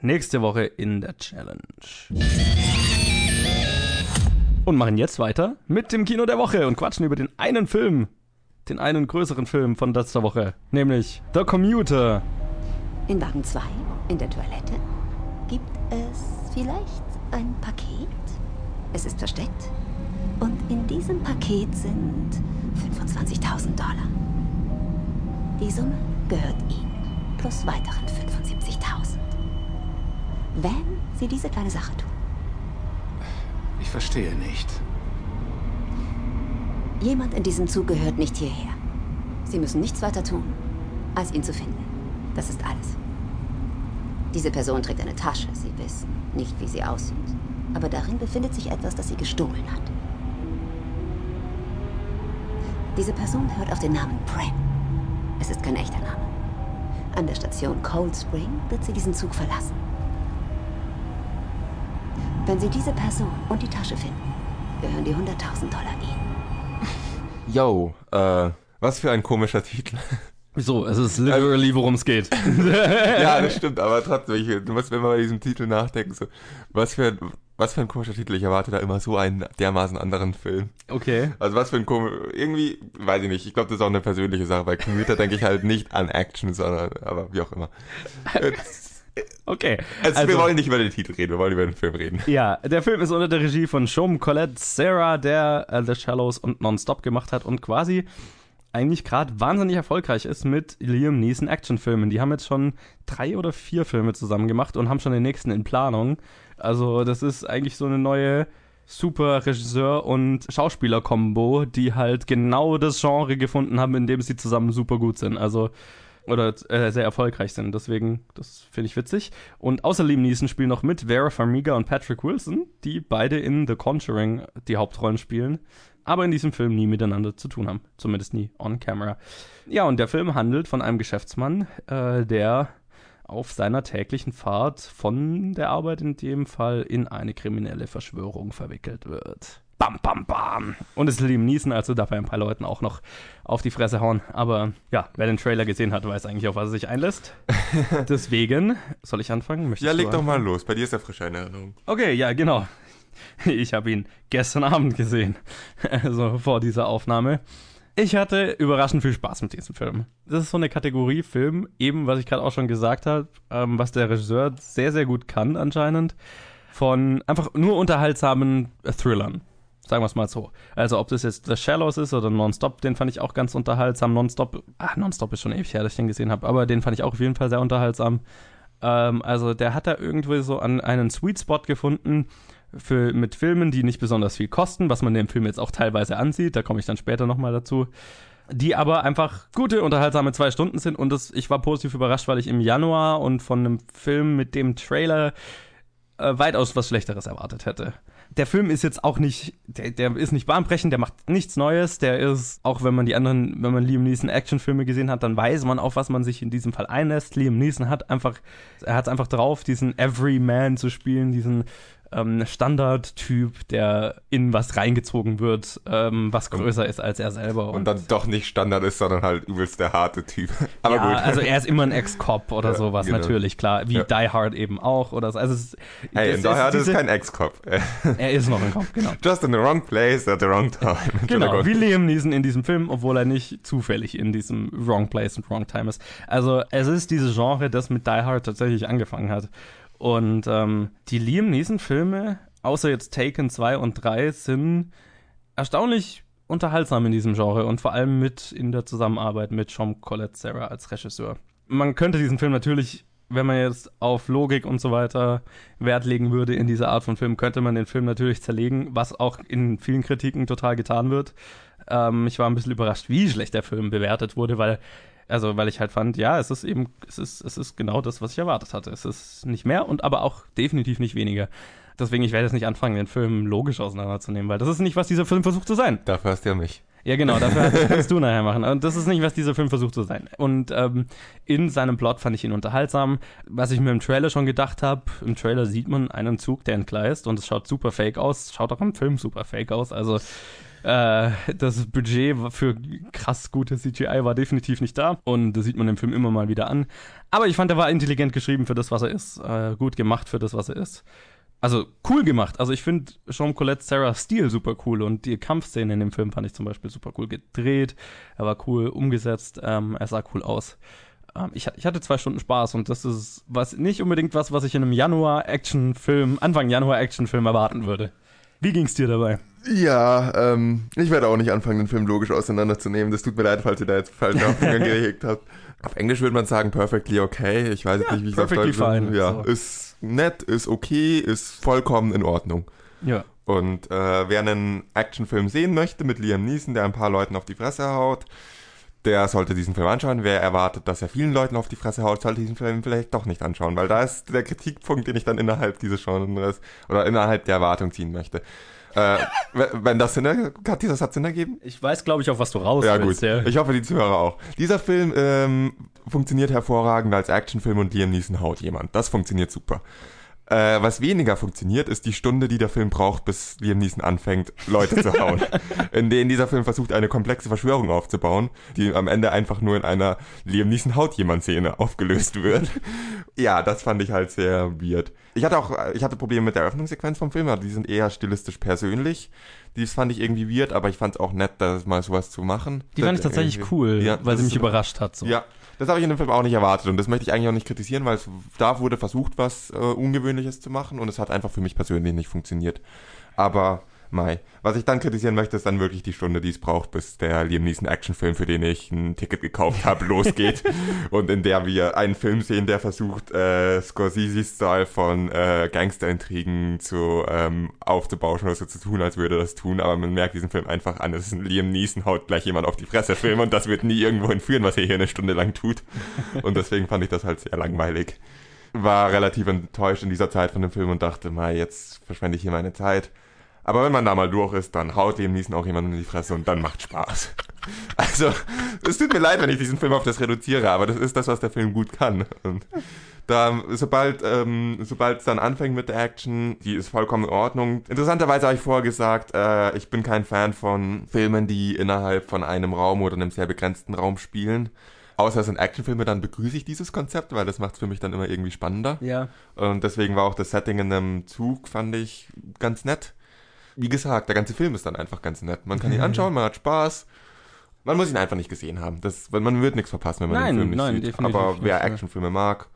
nächste Woche in der Challenge. Und machen jetzt weiter mit dem Kino der Woche und quatschen über den einen Film, den einen größeren Film von letzter Woche, nämlich The Commuter. In Wagen 2, in der Toilette, gibt es vielleicht ein Paket. Es ist versteckt. Und in diesem Paket sind 25.000 Dollar. Die Summe gehört Ihnen, plus weiteren 75.000. Wenn Sie diese kleine Sache tun. Ich verstehe nicht. Jemand in diesem Zug gehört nicht hierher. Sie müssen nichts weiter tun, als ihn zu finden. Das ist alles. Diese Person trägt eine Tasche. Sie wissen nicht, wie sie aussieht. Aber darin befindet sich etwas, das sie gestohlen hat. Diese Person hört auf den Namen Prem. Es ist kein echter Name. An der Station Cold Spring wird sie diesen Zug verlassen. Wenn Sie diese Person und die Tasche finden, gehören die 100.000 Dollar Ihnen. [LAUGHS] Yo, äh, was für ein komischer Titel. Wieso? Es ist literally, worum es geht. [LAUGHS] ja, das stimmt, aber trotzdem, ich, du musst, wenn man bei diesem Titel nachdenken, so, was für ein, was für ein komischer Titel, ich erwarte da immer so einen dermaßen anderen Film. Okay. Also was für ein komisch, irgendwie, weiß ich nicht, ich glaube, das ist auch eine persönliche Sache, bei Commuter denke ich halt nicht an Action, sondern, aber wie auch immer. [LAUGHS] Okay. Also, wir wollen nicht über den Titel reden, wir wollen über den Film reden. Ja, der Film ist unter der Regie von Shom Colette Sarah, der äh, The Shallows und Nonstop gemacht hat und quasi eigentlich gerade wahnsinnig erfolgreich ist mit Liam Neeson Actionfilmen. Die haben jetzt schon drei oder vier Filme zusammen gemacht und haben schon den nächsten in Planung. Also das ist eigentlich so eine neue super Regisseur und Schauspieler-Kombo, die halt genau das Genre gefunden haben, in dem sie zusammen super gut sind. Also oder äh, sehr erfolgreich sind. Deswegen, das finde ich witzig. Und außer Liam Neeson spielen noch mit Vera Farmiga und Patrick Wilson, die beide in The Conjuring die Hauptrollen spielen, aber in diesem Film nie miteinander zu tun haben. Zumindest nie on camera. Ja, und der Film handelt von einem Geschäftsmann, äh, der auf seiner täglichen Fahrt von der Arbeit in dem Fall in eine kriminelle Verschwörung verwickelt wird. Bam, bam, bam. Und es ist Liam Neeson, also darf er ein paar Leuten auch noch auf die Fresse hauen. Aber ja, wer den Trailer gesehen hat, weiß eigentlich, auf was er sich einlässt. [LAUGHS] Deswegen, soll ich anfangen? Möchtest Ja, leg doch mal los, bei dir ist ja frische Erinnerung. Okay, ja, genau. [LAUGHS] Ich habe ihn gestern Abend gesehen, [LAUGHS] also vor dieser Aufnahme. Ich hatte überraschend viel Spaß mit diesem Film. Das ist so eine Kategorie Film, eben was ich gerade auch schon gesagt habe, ähm, was der Regisseur sehr, sehr gut kann anscheinend, von einfach nur unterhaltsamen Thrillern. Sagen wir es mal so. Also ob das jetzt The Shallows ist oder Nonstop, den fand ich auch ganz unterhaltsam. Nonstop, ah, Nonstop ist schon ewig her, dass ich den gesehen habe, aber den fand ich auch auf jeden Fall sehr unterhaltsam. Ähm, also der hat da irgendwie so an einen Sweet Spot gefunden für, mit Filmen, die nicht besonders viel kosten, was man dem Film jetzt auch teilweise ansieht, da komme ich dann später nochmal dazu. Die aber einfach gute, unterhaltsame zwei Stunden sind und das, ich war positiv überrascht, weil ich im Januar und von einem Film mit dem Trailer äh, weitaus was Schlechteres erwartet hätte. Der Film ist jetzt auch nicht, der, der ist nicht bahnbrechend, der macht nichts Neues, der ist, auch wenn man die anderen, wenn man Liam Neeson Actionfilme gesehen hat, dann weiß man, auf was man sich in diesem Fall einlässt. Liam Neeson hat einfach, er hat einfach drauf, diesen Everyman zu spielen, diesen ähm, Standardtyp, der in was reingezogen wird, ähm, was größer ist als er selber. Und dann doch nicht Standard ist, sondern halt übelst der harte Typ. [LAUGHS] Aber ja, gut. also er ist immer ein Ex-Cop oder Ja, sowas, genau. natürlich, klar. Wie Ja. Die Hard eben auch oder so. Also es, hey, in daher ist diese- kein Ex-Cop. [LAUGHS] Er ist noch ein Cop, genau. Just in the wrong place at the wrong time. [LAUGHS] Genau, wie Liam Neeson in diesem Film, obwohl er nicht zufällig in diesem Wrong Place and Wrong Time ist. Also es ist dieses Genre, das mit Die Hard tatsächlich angefangen hat. Und ähm, die Liam Neeson-Filme, außer jetzt Taken 2 und 3, sind erstaunlich unterhaltsam in diesem Genre und vor allem mit in der Zusammenarbeit mit Sean Colette Sarah als Regisseur. Man könnte diesen Film natürlich, wenn man jetzt auf Logik und so weiter Wert legen würde in dieser Art von Film, könnte man den Film natürlich zerlegen, was auch in vielen Kritiken total getan wird. Ähm, ich war ein bisschen überrascht, wie schlecht der Film bewertet wurde, weil also weil ich halt fand, ja, es ist eben, es ist, es ist genau das, was ich erwartet hatte. Es ist nicht mehr und aber auch definitiv nicht weniger. Deswegen, ich werde jetzt nicht anfangen, den Film logisch auseinanderzunehmen, weil das ist nicht, was dieser Film versucht zu sein. Dafür hast du ja mich. Ja, genau, dafür [LAUGHS] kannst du nachher machen. Und das ist nicht, was dieser Film versucht zu sein. Und ähm, in seinem Plot fand ich ihn unterhaltsam. Was ich mir im Trailer schon gedacht habe, im Trailer sieht man einen Zug, der entgleist und es schaut super fake aus. Schaut auch im Film super fake aus. Also äh, das Budget für krass gute CGI war definitiv nicht da. Und das sieht man im Film immer mal wieder an. Aber ich fand, er war intelligent geschrieben für das, was er ist. Äh, gut gemacht für das, was er ist. Also cool gemacht. Also ich finde Sean Colette Sarah's Stil super cool und die Kampfszene in dem Film fand ich zum Beispiel super cool gedreht. Er war cool umgesetzt. Ähm, er sah cool aus. Ähm, ich, ich hatte zwei Stunden Spaß und das ist was nicht unbedingt was, was ich in einem Januar-Actionfilm, Anfang Januar-Actionfilm erwarten würde. Wie ging's dir dabei? Ja, ähm, ich werde auch nicht anfangen, den Film logisch auseinanderzunehmen. Das tut mir leid, falls ihr da jetzt falsche [LAUGHS] Aufhänger gehegt habt. Auf Englisch würde man sagen perfectly okay. Ich weiß Ja, nicht, wie ich es auf perfectly Deutsch fine, Ja, so. ist nett, ist okay, ist vollkommen in Ordnung. Ja. Und äh, wer einen Actionfilm sehen möchte mit Liam Neeson, der ein paar Leuten auf die Fresse haut, der sollte diesen Film anschauen. Wer erwartet, dass er vielen Leuten auf die Fresse haut, sollte diesen Film vielleicht doch nicht anschauen, weil da ist der Kritikpunkt, den ich dann innerhalb dieses Genres oder innerhalb der Erwartung ziehen möchte. Äh, [LAUGHS] wenn das Sinn ergibt, hat dieser Satz Sinn ergeben? Ich weiß, glaube ich, auf was du raus Ja, willst. gut. Ja. Ich hoffe, die Zuhörer auch. Dieser Film ähm, funktioniert hervorragend als Actionfilm und Liam Neeson haut jemand. Das funktioniert super. Äh, was weniger funktioniert, ist die Stunde, die der Film braucht, bis Liam Neeson anfängt, Leute zu hauen. [LAUGHS] in denen dieser Film versucht, eine komplexe Verschwörung aufzubauen, die am Ende einfach nur in einer Liam Neeson haut jemand Szene aufgelöst wird. ja, das fand ich halt sehr weird. Ich hatte auch, ich hatte Probleme mit der Eröffnungssequenz vom Film, aber die sind eher stilistisch persönlich. Das fand ich irgendwie weird, aber ich fand es auch nett, das mal sowas zu machen. Die fand ich tatsächlich irgendwie- cool, Ja, weil sie mich überrascht hat. So. ja, das habe ich in dem Film auch nicht erwartet und das möchte ich eigentlich auch nicht kritisieren, weil es da wurde versucht, was äh, Ungewöhnliches zu machen und es hat einfach für mich persönlich nicht funktioniert. Aber Mai. Was ich dann kritisieren möchte, ist dann wirklich die Stunde, die es braucht, bis der Liam Neeson Actionfilm, für den ich ein Ticket gekauft habe, [LAUGHS] losgeht. und in der wir einen Film sehen, der versucht, äh, Scorsese-Style von äh, Gangsterintrigen zu ähm, aufzubauschen oder so zu tun, als würde er das tun. Aber man merkt diesen Film einfach an, es ist ein Liam Neeson haut gleich jemand auf die Fresse Film und das wird nie irgendwo hinführen, was er hier eine Stunde lang tut. Und deswegen fand ich das halt sehr langweilig. War relativ enttäuscht in dieser Zeit von dem Film und dachte, mal, jetzt verschwende ich hier meine Zeit. Aber wenn man da mal durch ist, dann haut Liam Neeson auch jemanden in die Fresse und dann macht Spaß. [LAUGHS] Also, es tut mir leid, wenn ich diesen Film auf das reduziere, aber das ist das, was der Film gut kann. Und da, sobald, ähm, sobald es dann anfängt mit der Action, die ist vollkommen in Ordnung. Interessanterweise habe ich vorher gesagt, äh, ich bin kein Fan von Filmen, die innerhalb von einem Raum oder einem sehr begrenzten Raum spielen. Außer es sind Actionfilme, dann begrüße ich dieses Konzept, weil das macht es für mich dann immer irgendwie spannender. Ja. Und deswegen war auch das Setting in einem Zug, fand ich ganz nett. Wie gesagt, der ganze Film ist dann einfach ganz nett. Man kann ihn anschauen, man hat Spaß. Man muss ihn einfach nicht gesehen haben. Das, man wird nichts verpassen, wenn man Nein, den Film nicht nein, sieht. Aber wer. Actionfilme mag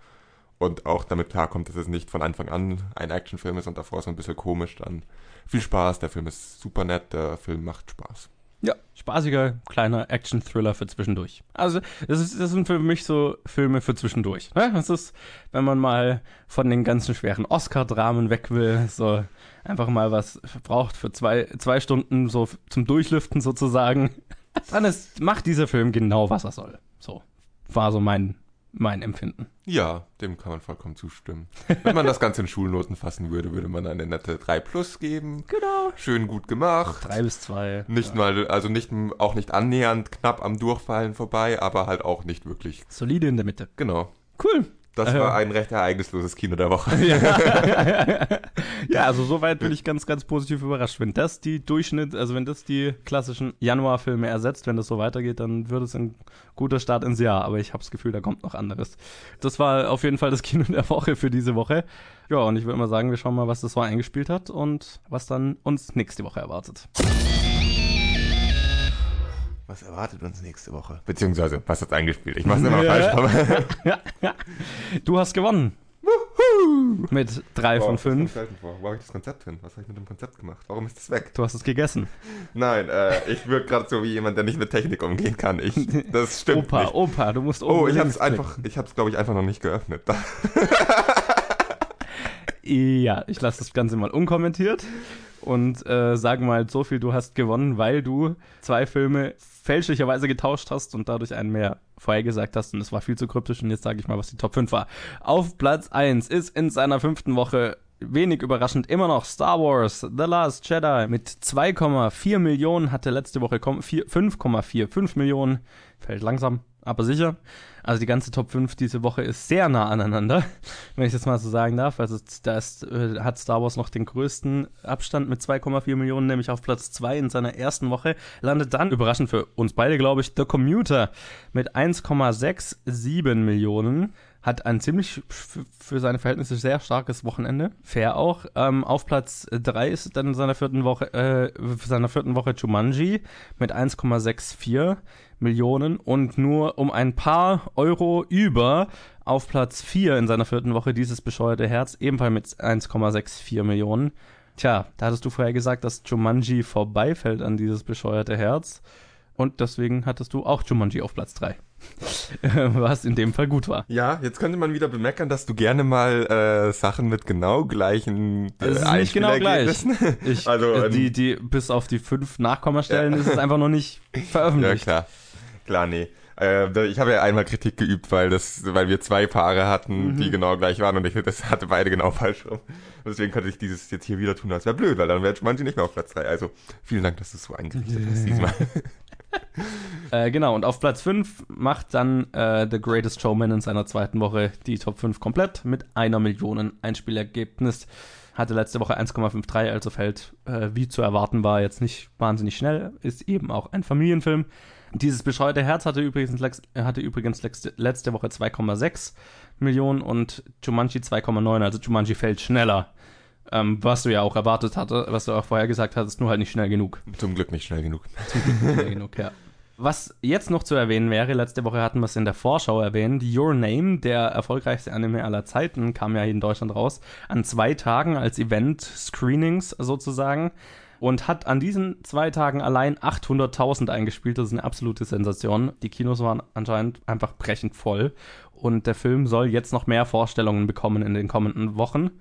und auch damit klarkommt, dass es nicht von Anfang an ein Actionfilm ist und davor so ein bisschen komisch, dann viel Spaß. Der Film ist super nett, der Film macht Spaß. Ja, spaßiger, kleiner Action-Thriller für zwischendurch. Also, das, ist, das sind für mich so Filme für zwischendurch. Ne? Das ist, wenn man mal von den ganzen schweren Oscar-Dramen weg will, so einfach mal was braucht für zwei, zwei Stunden so zum Durchlüften sozusagen, [LAUGHS] dann ist, macht dieser Film genau, was er soll. So, war so mein, mein Empfinden. Ja, dem kann man vollkommen zustimmen. Wenn man das Ganze in Schulnoten fassen würde, würde man eine nette 3 Plus geben. Genau. Schön gut gemacht. Drei bis zwei. Nicht mal, also nicht, auch nicht annähernd knapp am Durchfallen vorbei, aber halt auch nicht wirklich. Solide in der Mitte. Genau. Cool. Das war ein recht ereignisloses Kino der Woche. [LAUGHS] ja, also soweit bin ich ganz, ganz positiv überrascht. Wenn das die Durchschnitt, also wenn das die klassischen Januarfilme ersetzt, wenn das so weitergeht, dann wird es ein guter Start ins Jahr. Aber ich habe das Gefühl, da kommt noch anderes. Das war auf jeden Fall das Kino der Woche für diese Woche. Ja, und ich würde mal sagen, wir schauen mal, was das so eingespielt hat und was dann uns nächste Woche erwartet. Was erwartet uns nächste Woche? Beziehungsweise, was hat's eingespielt? Ich mach's immer Ja. falsch. Aber [LAUGHS] Du hast gewonnen. Mit drei Wow, von fünf. Wo habe ich das Konzept hin? Was habe ich mit dem Konzept gemacht? Warum ist das weg? Du hast es gegessen. Nein, äh, ich wirke gerade so wie jemand, der nicht mit Technik umgehen kann. Ich, das stimmt Opa, nicht. Opa, du musst Oh, ich habe es einfach, ich habe es glaube ich einfach noch nicht geöffnet. [LAUGHS] Ja, ich lasse das Ganze mal unkommentiert und äh, sage mal so viel, du hast gewonnen, weil du zwei Filme fälschlicherweise getauscht hast und dadurch einen mehr vorhergesagt hast und es war viel zu kryptisch und jetzt sage ich mal, was die Top 5 war. Auf Platz 1 ist in seiner fünften Woche wenig überraschend immer noch Star Wars The Last Jedi mit 2,4 Millionen, hatte letzte Woche komm- vier- 5,45 Millionen, fällt langsam, aber sicher. Also die ganze Top 5 diese Woche ist sehr nah aneinander, [LAUGHS] wenn ich das mal so sagen darf. Also da ist, äh, hat Star Wars noch den größten Abstand mit 2,4 Millionen, nämlich auf Platz 2 in seiner ersten Woche. Landet dann, überraschend für uns beide, glaube ich, The Commuter mit 1,67 Millionen. Hat ein ziemlich für seine Verhältnisse sehr starkes Wochenende. Fair auch. Ähm, auf Platz 3 ist dann in seiner vierten Woche, äh, seiner vierten Woche Jumanji mit 1,64 Millionen und nur um ein paar Euro über auf Platz 4 in seiner vierten Woche dieses bescheuerte Herz, ebenfalls mit 1,64 Millionen. Tja, da hattest du vorher gesagt, dass Jumanji vorbeifällt an dieses bescheuerte Herz. Und deswegen hattest du auch Jumanji auf Platz 3. [LAUGHS] Was in dem Fall gut war. Ja, jetzt könnte man wieder bemeckern, dass du gerne mal äh, Sachen mit genau gleichen äh, Es ist nicht genau gleich. Einspielergebnissen- [LAUGHS] Ich, Also, äh, ähm, die, die, bis auf die fünf Nachkommastellen ist es einfach noch nicht [LAUGHS] Ja, veröffentlicht. klar. Klar, nee. Äh, ich habe ja einmal Kritik geübt, weil das, weil wir zwei Paare hatten, Mhm. die genau gleich waren und ich das hatte beide genau falsch rum. Deswegen konnte ich dieses jetzt hier wieder tun, als wäre blöd, weil dann wäre manche nicht mehr auf Platz 3. Also vielen Dank, dass du es so eingerichtet hast diesmal. [LAUGHS] Äh, genau, und auf Platz 5 macht dann äh, The Greatest Showman in seiner zweiten Woche die Top 5 komplett mit einer Million Einspielergebnis. Hatte letzte Woche 1,53, also fällt, äh, wie zu erwarten war, jetzt nicht wahnsinnig schnell. Ist eben auch ein Familienfilm. Dieses bescheuerte Herz hatte übrigens, lex- hatte übrigens letzte, Woche 2,6 Millionen und Jumanji 2,9. Also Jumanji fällt schneller. Ähm, was du ja auch erwartet hatte, was du auch vorher gesagt hattest, nur halt nicht schnell genug. Zum Glück nicht schnell genug. Schnell genug, ja. Was jetzt noch zu erwähnen wäre, letzte Woche hatten wir es in der Vorschau erwähnt, Your Name, der erfolgreichste Anime aller Zeiten, kam ja hier in Deutschland raus, an zwei Tagen als Event-Screenings sozusagen und hat an diesen zwei Tagen allein 800.000 eingespielt. Das ist eine absolute Sensation. Die Kinos waren anscheinend einfach brechend voll und der Film soll jetzt noch mehr Vorstellungen bekommen in den kommenden Wochen.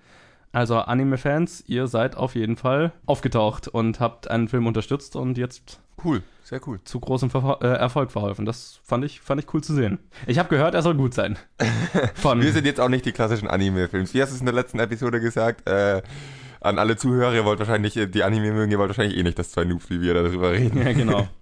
Also Anime-Fans, ihr seid auf jeden Fall aufgetaucht und habt einen Film unterstützt und jetzt Cool, sehr cool. zu großem Verho äh, Erfolg verholfen. Das fand ich, fand ich cool zu sehen. Ich habe gehört, er soll gut sein. [LAUGHS] Von Wir sind jetzt auch nicht die klassischen Anime-Films. Wie hast du es in der letzten Episode gesagt? Äh, an alle Zuhörer, ihr wollt wahrscheinlich, äh, die Anime mögen, ihr wollt wahrscheinlich eh nicht, dass zwei Noobs wie wir darüber reden. ja, genau. [LAUGHS]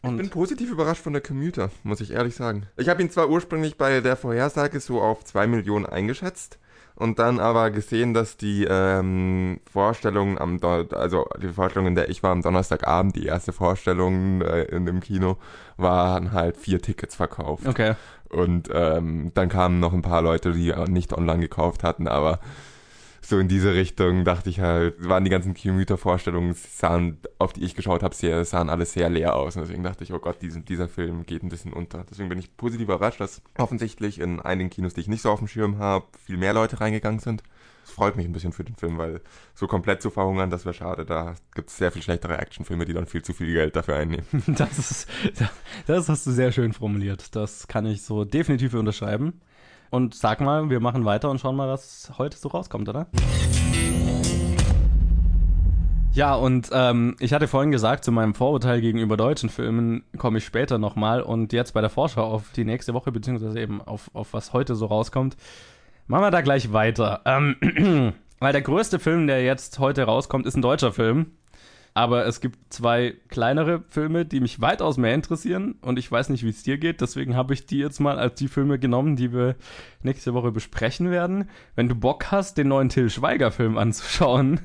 Ich bin Und positiv überrascht von der Commuter, muss ich ehrlich sagen. Ich habe ihn zwar ursprünglich bei der Vorhersage so auf 2 Millionen eingeschätzt und dann aber gesehen, dass die ähm, Vorstellung am Don also die Vorstellung, in der ich war am Donnerstagabend, die erste Vorstellung äh, in dem Kino, waren halt vier Tickets verkauft. okay. Und ähm, dann kamen noch ein paar Leute, die nicht online gekauft hatten, aber so in diese Richtung dachte ich halt, waren die ganzen Commuter-Vorstellungen, sahen, auf die ich geschaut habe, sehr, sahen alle sehr leer aus. Und deswegen dachte ich, oh Gott, diesen, dieser Film geht ein bisschen unter. Deswegen bin ich positiv überrascht, dass offensichtlich in einigen Kinos, die ich nicht so auf dem Schirm habe, viel mehr Leute reingegangen sind. Das freut mich ein bisschen für den Film, weil so komplett zu verhungern, das wäre schade. Da gibt es sehr viel schlechtere Actionfilme, die dann viel zu viel Geld dafür einnehmen. [LAUGHS] Das ist, das hast du sehr schön formuliert. Das kann ich so definitiv unterschreiben. Und sag mal, wir machen weiter und schauen mal, was heute so rauskommt, oder? Ja, und ähm, ich hatte vorhin gesagt, zu meinem Vorurteil gegenüber deutschen Filmen komme ich später nochmal. Und jetzt bei der Vorschau auf die nächste Woche, beziehungsweise eben auf, auf was heute so rauskommt, machen wir da gleich weiter. Ähm, [CLEARS THROAT] weil der größte Film, der jetzt heute rauskommt, ist ein deutscher Film. Aber es gibt zwei kleinere Filme, die mich weitaus mehr interessieren. Und ich weiß nicht, wie es dir geht. Deswegen habe ich die jetzt mal als die Filme genommen, die wir nächste Woche besprechen werden. Wenn du Bock hast, den neuen Till Schweiger-Film anzuschauen.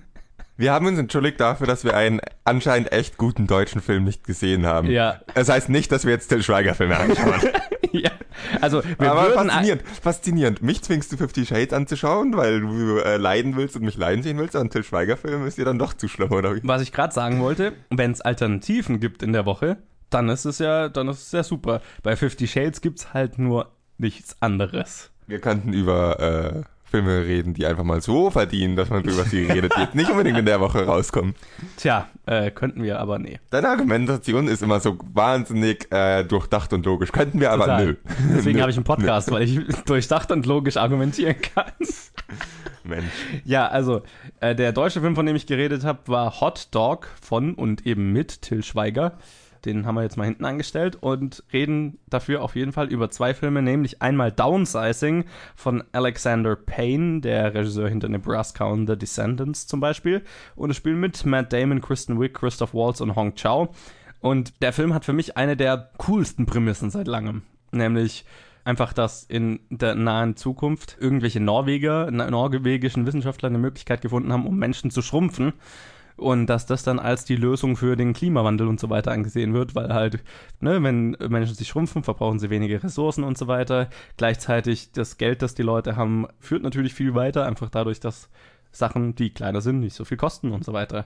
Wir haben uns entschuldigt dafür, dass wir einen anscheinend echt guten deutschen Film nicht gesehen haben. Ja. Es heißt nicht, dass wir jetzt Till Schweiger-Filme anschauen. [LAUGHS] [LAUGHS] ja. Also, wir Aber würden. faszinierend, faszinierend. Mich zwingst du Fifty Shades anzuschauen, weil du äh, leiden willst und mich leiden sehen willst, aber ein Till Schweiger-Film ist dir dann doch zu schlimm, oder wie? Was ich gerade sagen wollte, wenn es Alternativen gibt in der Woche, dann ist es ja, dann ist es ja super. Bei Fifty Shades gibt es halt nur nichts anderes. Wir könnten über äh, Filme reden, die einfach mal so verdienen, dass man über sie redet, die jetzt nicht unbedingt in der Woche rauskommen. Tja, äh, könnten wir aber nee. Deine Argumentation ist immer so wahnsinnig äh, durchdacht und logisch. Könnten wir aber Total. nö. Deswegen [LAUGHS] Nö. habe ich einen Podcast, weil ich [LAUGHS] durchdacht und logisch argumentieren kann. Mensch. Ja, also äh, der deutsche Film, von dem ich geredet habe, war Hot Dog von und eben mit Till Schweiger. Den haben wir jetzt mal hinten angestellt und reden dafür auf jeden Fall über zwei Filme, nämlich einmal Downsizing von Alexander Payne, der Regisseur hinter Nebraska und The Descendants zum Beispiel. Und es spielen mit Matt Damon, Kristen Wiig, Christoph Waltz und Hong Chow. Und der Film hat für mich eine der coolsten Prämissen seit langem. Nämlich einfach, dass in der nahen Zukunft irgendwelche Norweger, norwegischen Wissenschaftler eine Möglichkeit gefunden haben, um Menschen zu schrumpfen. Und dass das dann als die Lösung für den Klimawandel und so weiter angesehen wird, weil halt, ne, wenn Menschen sich schrumpfen, verbrauchen sie weniger Ressourcen und so weiter. Gleichzeitig das Geld, das die Leute haben, führt natürlich viel weiter, einfach dadurch, dass Sachen, die kleiner sind, nicht so viel kosten und so weiter.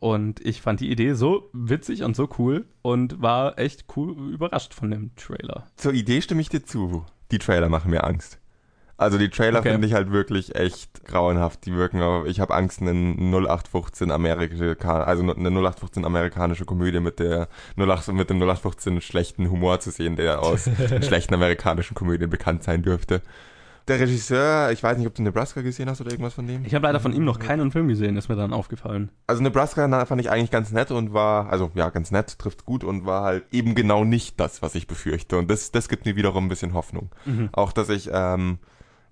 Und ich fand die Idee so witzig und so cool und war echt cool überrascht von dem Trailer. Zur Idee stimme ich dir zu. Die Trailer machen mir Angst. Also die Trailer Okay. finde ich halt wirklich echt grauenhaft. Die wirken, auf- ich habe Angst, eine 0815 Amerikanische, also eine 0815 amerikanische Komödie mit der 08, mit dem 0815 schlechten Humor zu sehen, der aus [LAUGHS] schlechten amerikanischen Komödien bekannt sein dürfte. Der Regisseur, ich weiß nicht, ob du Nebraska gesehen hast oder irgendwas von dem. Ich habe leider von ihm noch keinen Film gesehen, ist mir dann aufgefallen. Also Nebraska fand ich eigentlich ganz nett und war, also ja, ganz nett, trifft gut und war halt eben genau nicht das, was ich befürchte. Und das, das gibt mir wiederum ein bisschen Hoffnung. Mhm. Auch, dass ich ähm,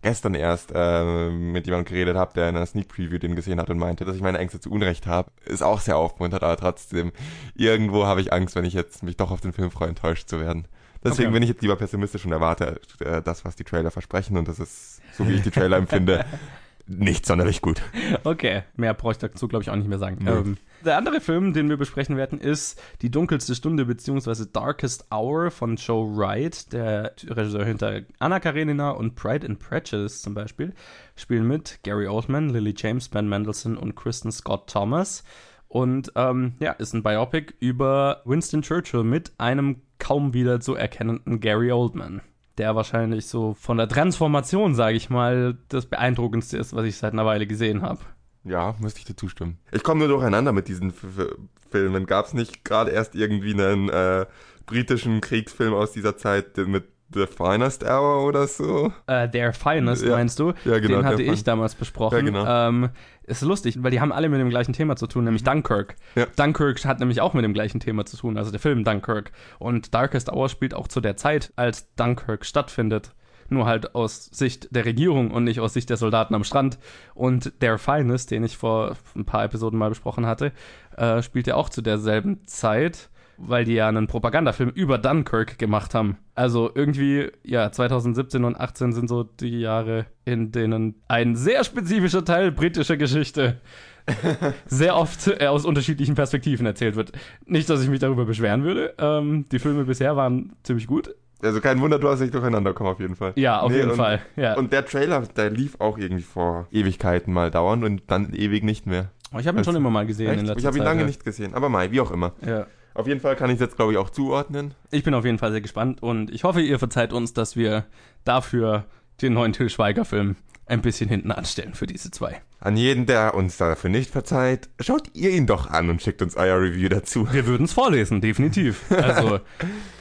gestern erst äh, mit jemandem geredet habe, der in einer Sneak Preview den gesehen hat und meinte, dass ich meine Ängste zu Unrecht habe, ist auch sehr aufmunternd, aber trotzdem, irgendwo habe ich Angst, wenn ich jetzt mich doch auf den Film freue, enttäuscht zu werden. Deswegen Okay. bin ich jetzt lieber pessimistisch und erwarte äh, das, was die Trailer versprechen und das ist, so wie ich die Trailer empfinde, [LAUGHS] nicht sonderlich gut. Okay, mehr brauche ich dazu, glaube ich, auch nicht mehr sagen. Nö. Ähm, der andere Film, den wir besprechen werden, ist Die dunkelste Stunde bzw. Darkest Hour von Joe Wright, der Regisseur hinter Anna Karenina und Pride and Prejudice zum Beispiel. Spielen mit Gary Oldman, Lily James, Ben Mendelsohn und Kristen Scott Thomas. Und ähm, ja, ist ein Biopic über Winston Churchill mit einem kaum wieder zu erkennenden Gary Oldman. Der wahrscheinlich so von der Transformation, sage ich mal, das beeindruckendste ist, was ich seit einer Weile gesehen habe. Ja, müsste ich dir zustimmen. Ich komme nur durcheinander mit diesen F F Filmen. Gab es nicht gerade erst irgendwie einen äh, britischen Kriegsfilm aus dieser Zeit mit The Finest Hour oder so? Äh, Their Finest, Ja. meinst du? Ja, genau, Den hatte ich damals besprochen. Ja, genau. ähm, ist lustig, weil die haben alle mit dem gleichen Thema zu tun, nämlich Dunkirk. Ja. Dunkirk hat nämlich auch mit dem gleichen Thema zu tun, also der Film Dunkirk. Und Darkest Hour spielt auch zu der Zeit, als Dunkirk stattfindet. Nur halt aus Sicht der Regierung und nicht aus Sicht der Soldaten am Strand. Und Their Finest, den ich vor ein paar Episoden mal besprochen hatte, äh, spielt ja auch zu derselben Zeit, weil die ja einen Propagandafilm über Dunkirk gemacht haben. Also irgendwie, ja, 2017 und 18 sind so die Jahre, in denen ein sehr spezifischer Teil britischer Geschichte [LAUGHS] sehr oft äh, aus unterschiedlichen Perspektiven erzählt wird. Nicht, dass ich mich darüber beschweren würde. Ähm, die Filme bisher waren ziemlich gut. Also kein Wunder, du hast dich durcheinander kommen auf jeden Fall. Ja, auf Nee, jeden und, Fall. Ja. Und der Trailer, der lief auch irgendwie vor Ewigkeiten mal dauernd und dann ewig nicht mehr. Oh, ich habe ihn schon immer mal gesehen in letzter Ich habe ihn Zeit, lange ja. nicht gesehen, aber Mai, wie auch immer. Ja. Auf jeden Fall kann ich es jetzt, glaube ich, auch zuordnen. Ich bin auf jeden Fall sehr gespannt und ich hoffe, ihr verzeiht uns, dass wir dafür den neuen Till Schweiger-Film ein bisschen hinten anstellen für diese zwei. An jeden, der uns dafür nicht verzeiht, schaut ihr ihn doch an und schickt uns euer Review dazu. Wir würden es vorlesen, definitiv. Also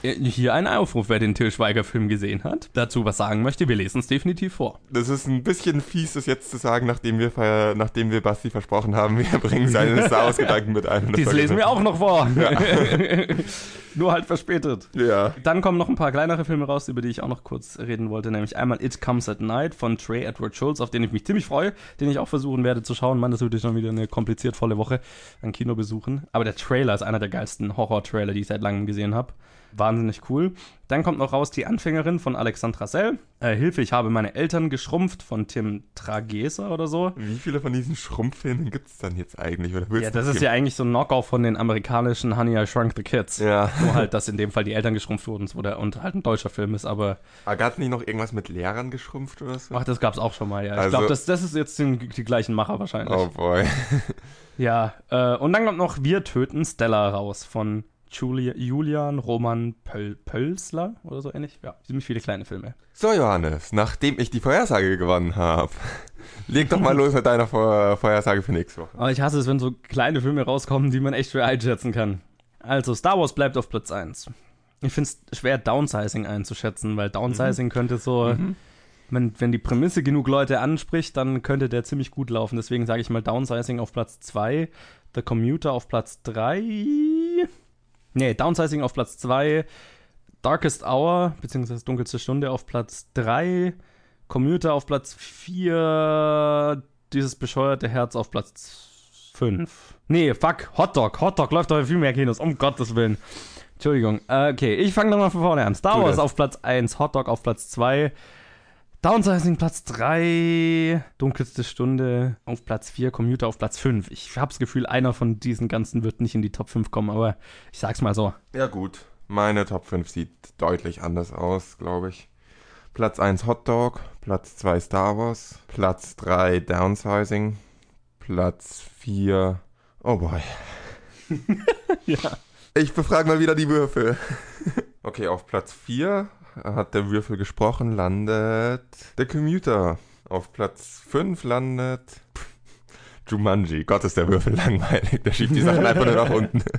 äh, hier ein Aufruf, wer den Till Schweiger-Film gesehen hat, dazu was sagen möchte, wir lesen es definitiv vor. Das ist ein bisschen fies, das jetzt zu sagen, nachdem wir, nachdem wir Basti versprochen haben, wir bringen seine [LAUGHS] Star Wars-Gedanken mit ein. Dies lesen wir auch noch vor. [LAUGHS] Nur halt verspätet. Ja. Dann kommen noch ein paar kleinere Filme raus, über die ich auch noch kurz reden wollte, nämlich einmal It Comes at Night von Trey Edward Schultz, auf den ich mich ziemlich freue, den ich auch versuchen werde zu schauen. Mann, das wird schon wieder eine kompliziert volle Woche an Kinobesuchen. Aber der Trailer ist einer der geilsten Horror-Trailer, die ich seit langem gesehen habe. Wahnsinnig cool. Dann kommt noch raus Die Anfängerin von Alexandra Sell. Äh, Hilfe, ich habe meine Eltern geschrumpft von Tim Trageser oder so. Wie viele von diesen Schrumpffilmen gibt es dann jetzt eigentlich? Oder Ja, das ist ja eigentlich so ein Knockoff von den amerikanischen Honey, I Shrunk the Kids. geben? Ja. Nur halt, dass in dem Fall die Eltern geschrumpft wurden wo der, und halt ein deutscher Film ist, aber Aber gab es nicht noch irgendwas mit Lehrern geschrumpft oder so? ach, das gab's auch schon mal, ja. Ich Also- glaube, das, das ist jetzt den, die gleichen Macher wahrscheinlich. Oh boy. Ja, äh, und dann kommt noch Wir töten Stella raus von Julia, Julian Roman Pöl, Pölsler oder so ähnlich. Ja, ziemlich viele kleine Filme. So, Johannes, nachdem ich die Vorhersage gewonnen habe, [LAUGHS] leg doch mal los mit deiner Vor Vorhersage für nächste Woche. Aber ich hasse es, wenn so kleine Filme rauskommen, die man echt schwer einschätzen kann. Also, Star Wars bleibt auf Platz 1. Ich finde es schwer, Downsizing einzuschätzen, weil Downsizing könnte so, wenn, wenn die Prämisse genug Leute anspricht, dann könnte der ziemlich gut laufen. Deswegen sage ich mal Downsizing auf Platz 2, The Commuter auf Platz 3. Nee, Downsizing auf Platz 2, Darkest Hour, beziehungsweise Dunkelste Stunde auf Platz 3, Commuter auf Platz 4, dieses bescheuerte Herz auf Platz 5. Nee, fuck, Hotdog. Hotdog läuft doch in viel mehr Kinos, um Gottes Willen. Entschuldigung. Äh, okay, ich fange nochmal von vorne an. Star Wars auf Platz 1, Hotdog auf Platz 2, Downsizing Platz 3, Dunkelste Stunde auf Platz 4, Commuter auf Platz 5. Ich hab's Gefühl, einer von diesen ganzen wird nicht in die Top 5 kommen, aber ich sag's mal so. Ja gut, meine Top 5 sieht deutlich anders aus, glaube ich. Platz 1 Hotdog, Platz 2 Star Wars, Platz 3 Downsizing, Platz 4... Oh boy. [LAUGHS] Ja. Ich befrage mal wieder die Würfel. [LAUGHS] Okay, auf Platz 4 hat der Würfel gesprochen, landet der Commuter. Auf Platz 5 landet Jumanji. Gott, ist der Würfel langweilig. Der schiebt die Sachen einfach nur nach unten. [LAUGHS]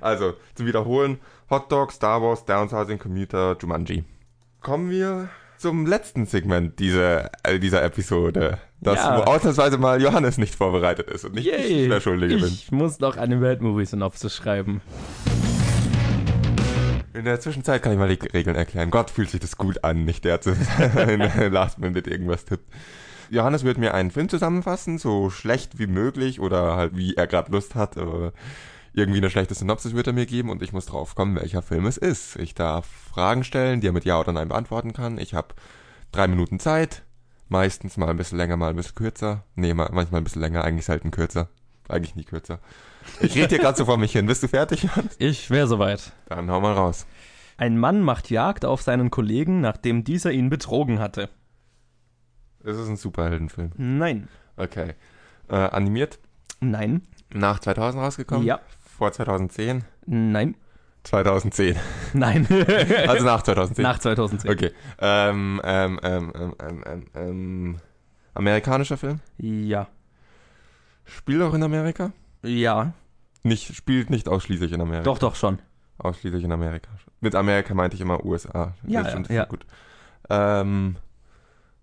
Also, zum Wiederholen. Hot Dog, Star Wars, Downsizing, Commuter, Jumanji. Kommen wir zum letzten Segment dieser, äh, dieser Episode. Das Ja. wo ausnahmsweise mal Johannes nicht vorbereitet ist und nicht ich der Schuldige bin. Ich muss noch eine Weltmovie-Synopsis schreiben. In der Zwischenzeit kann ich mal die Regeln erklären. Gott fühlt sich das gut an, nicht der zu [LAUGHS] Last Minute irgendwas tippt. Johannes wird mir einen Film zusammenfassen, so schlecht wie möglich oder halt wie er gerade Lust hat. Aber irgendwie eine schlechte Synopsis wird er mir geben und ich muss drauf kommen, welcher Film es ist. Ich darf Fragen stellen, die er mit Ja oder Nein beantworten kann. Ich habe drei Minuten Zeit. Meistens mal ein bisschen länger, mal ein bisschen kürzer. Nee, mal, manchmal ein bisschen länger, eigentlich selten kürzer. Eigentlich nie kürzer. Ich rede hier gerade so vor mich hin. Bist du fertig? Ich wäre soweit. Dann hau mal raus. Ein Mann macht Jagd auf seinen Kollegen, nachdem dieser ihn betrogen hatte. Es ist ein Superheldenfilm. Nein. Okay. Äh, animiert? Nein. Nach 2000 rausgekommen? Ja. Vor 2010? Nein. 2010. Nein. [LAUGHS] Also nach 2010. Nach 2010. Okay. Ähm, ähm, ähm, ähm, ähm, ähm, ähm, amerikanischer Film? Ja. Spielt auch in Amerika? Ja. Nicht, spielt nicht ausschließlich in Amerika. Doch, doch schon. Ausschließlich in Amerika. Mit Amerika meinte ich immer USA. Ja, Das stimmt, ja. Gut. Ähm,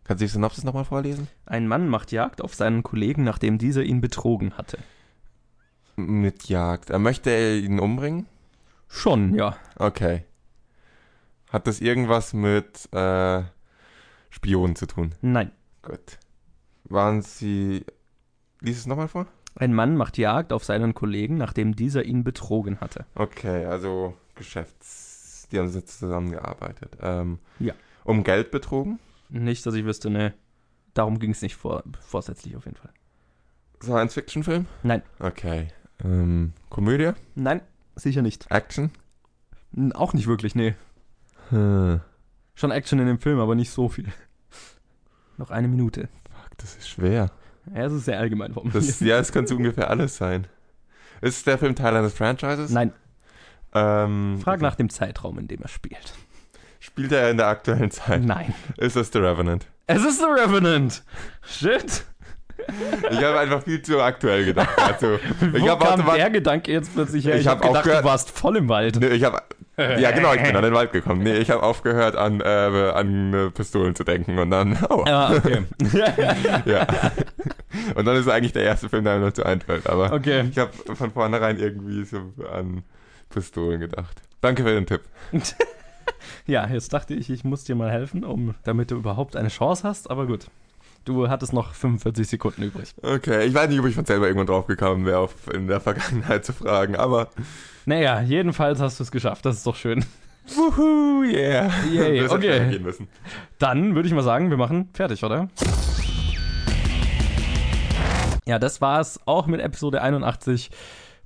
kannst du die Synopsis nochmal vorlesen? Ein Mann macht Jagd auf seinen Kollegen, nachdem dieser ihn betrogen hatte. Mit Jagd. Er möchte ihn umbringen? Schon, ja. Okay. Hat das irgendwas mit äh, Spionen zu tun? Nein. Gut. Waren sie. Lies es nochmal vor? Ein Mann macht Jagd auf seinen Kollegen, nachdem dieser ihn betrogen hatte. Okay, also Geschäfts. Die haben jetzt zusammengearbeitet. Ähm, Ja. Um Geld betrogen? Nicht, dass ich wüsste, ne. Darum ging es nicht vor, vorsätzlich auf jeden Fall. Science-Fiction-Film? Nein. Okay. Ähm, Komödie? Nein, sicher nicht. Action? Auch nicht wirklich, nee. Hm. Schon Action in dem Film, aber nicht so viel. Noch eine Minute. Fuck, das ist schwer. Ja, es ist sehr allgemein formuliert. Das, ja, es könnte so ungefähr alles sein. Ist der Film Teil eines Franchises? Nein, Ähm, frag nach dem Zeitraum, in dem er spielt. Spielt er in der aktuellen Zeit? Nein. Ist das The Revenant? Es ist The Revenant! Shit! Ich habe einfach viel zu aktuell gedacht. Also, [LAUGHS] ich Wo kam der Gedanke jetzt plötzlich her? Ich Ich, hab habe hab gedacht, aufgehört- du warst voll im Wald. Nee, ich habe. Ja, genau, ich bin an den Wald gekommen. Nee, ich habe aufgehört, an, äh, an äh, Pistolen zu denken und dann. [LAUGHS] Oh, Ja, okay. [LAUGHS] ja. Und dann ist eigentlich der erste Film, der mir dazu einfällt. Aber okay. ich habe von vornherein irgendwie so an Pistolen gedacht. Danke für den Tipp. [LAUGHS] Ja, jetzt dachte ich, ich muss dir mal helfen, um, damit du überhaupt eine Chance hast, aber gut. Du hattest noch 45 Sekunden übrig. Okay, ich weiß nicht, ob ich von selber irgendwann drauf gekommen wäre, in der Vergangenheit zu fragen, aber. Naja, jedenfalls hast du es geschafft, das ist doch schön. [LAUGHS] Wuhu, yeah. Yay, hätte okay. Dann würde ich mal sagen, wir machen fertig, oder? Ja, das war's auch mit Episode 81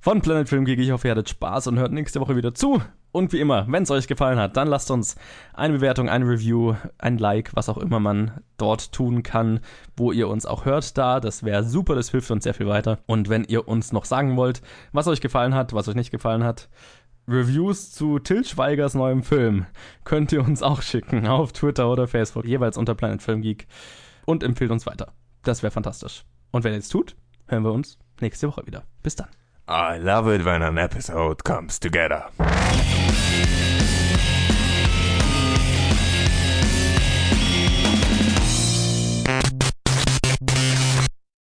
von Planet Film Geek. Ich hoffe, ihr hattet Spaß und hört nächste Woche wieder zu. Und wie immer, wenn es euch gefallen hat, dann lasst uns eine Bewertung, ein Review, ein Like, was auch immer man dort tun kann, wo ihr uns auch hört da. Das wäre super, das hilft uns sehr viel weiter. Und wenn ihr uns noch sagen wollt, was euch gefallen hat, was euch nicht gefallen hat, Reviews zu Til Schweigers neuem Film könnt ihr uns auch schicken [LAUGHS] auf Twitter oder Facebook, jeweils unter Planet Film Geek und empfehlt uns weiter. Das wäre fantastisch. Und wenn ihr es tut, hören wir uns nächste Woche wieder. Bis dann. I love it when an episode comes together.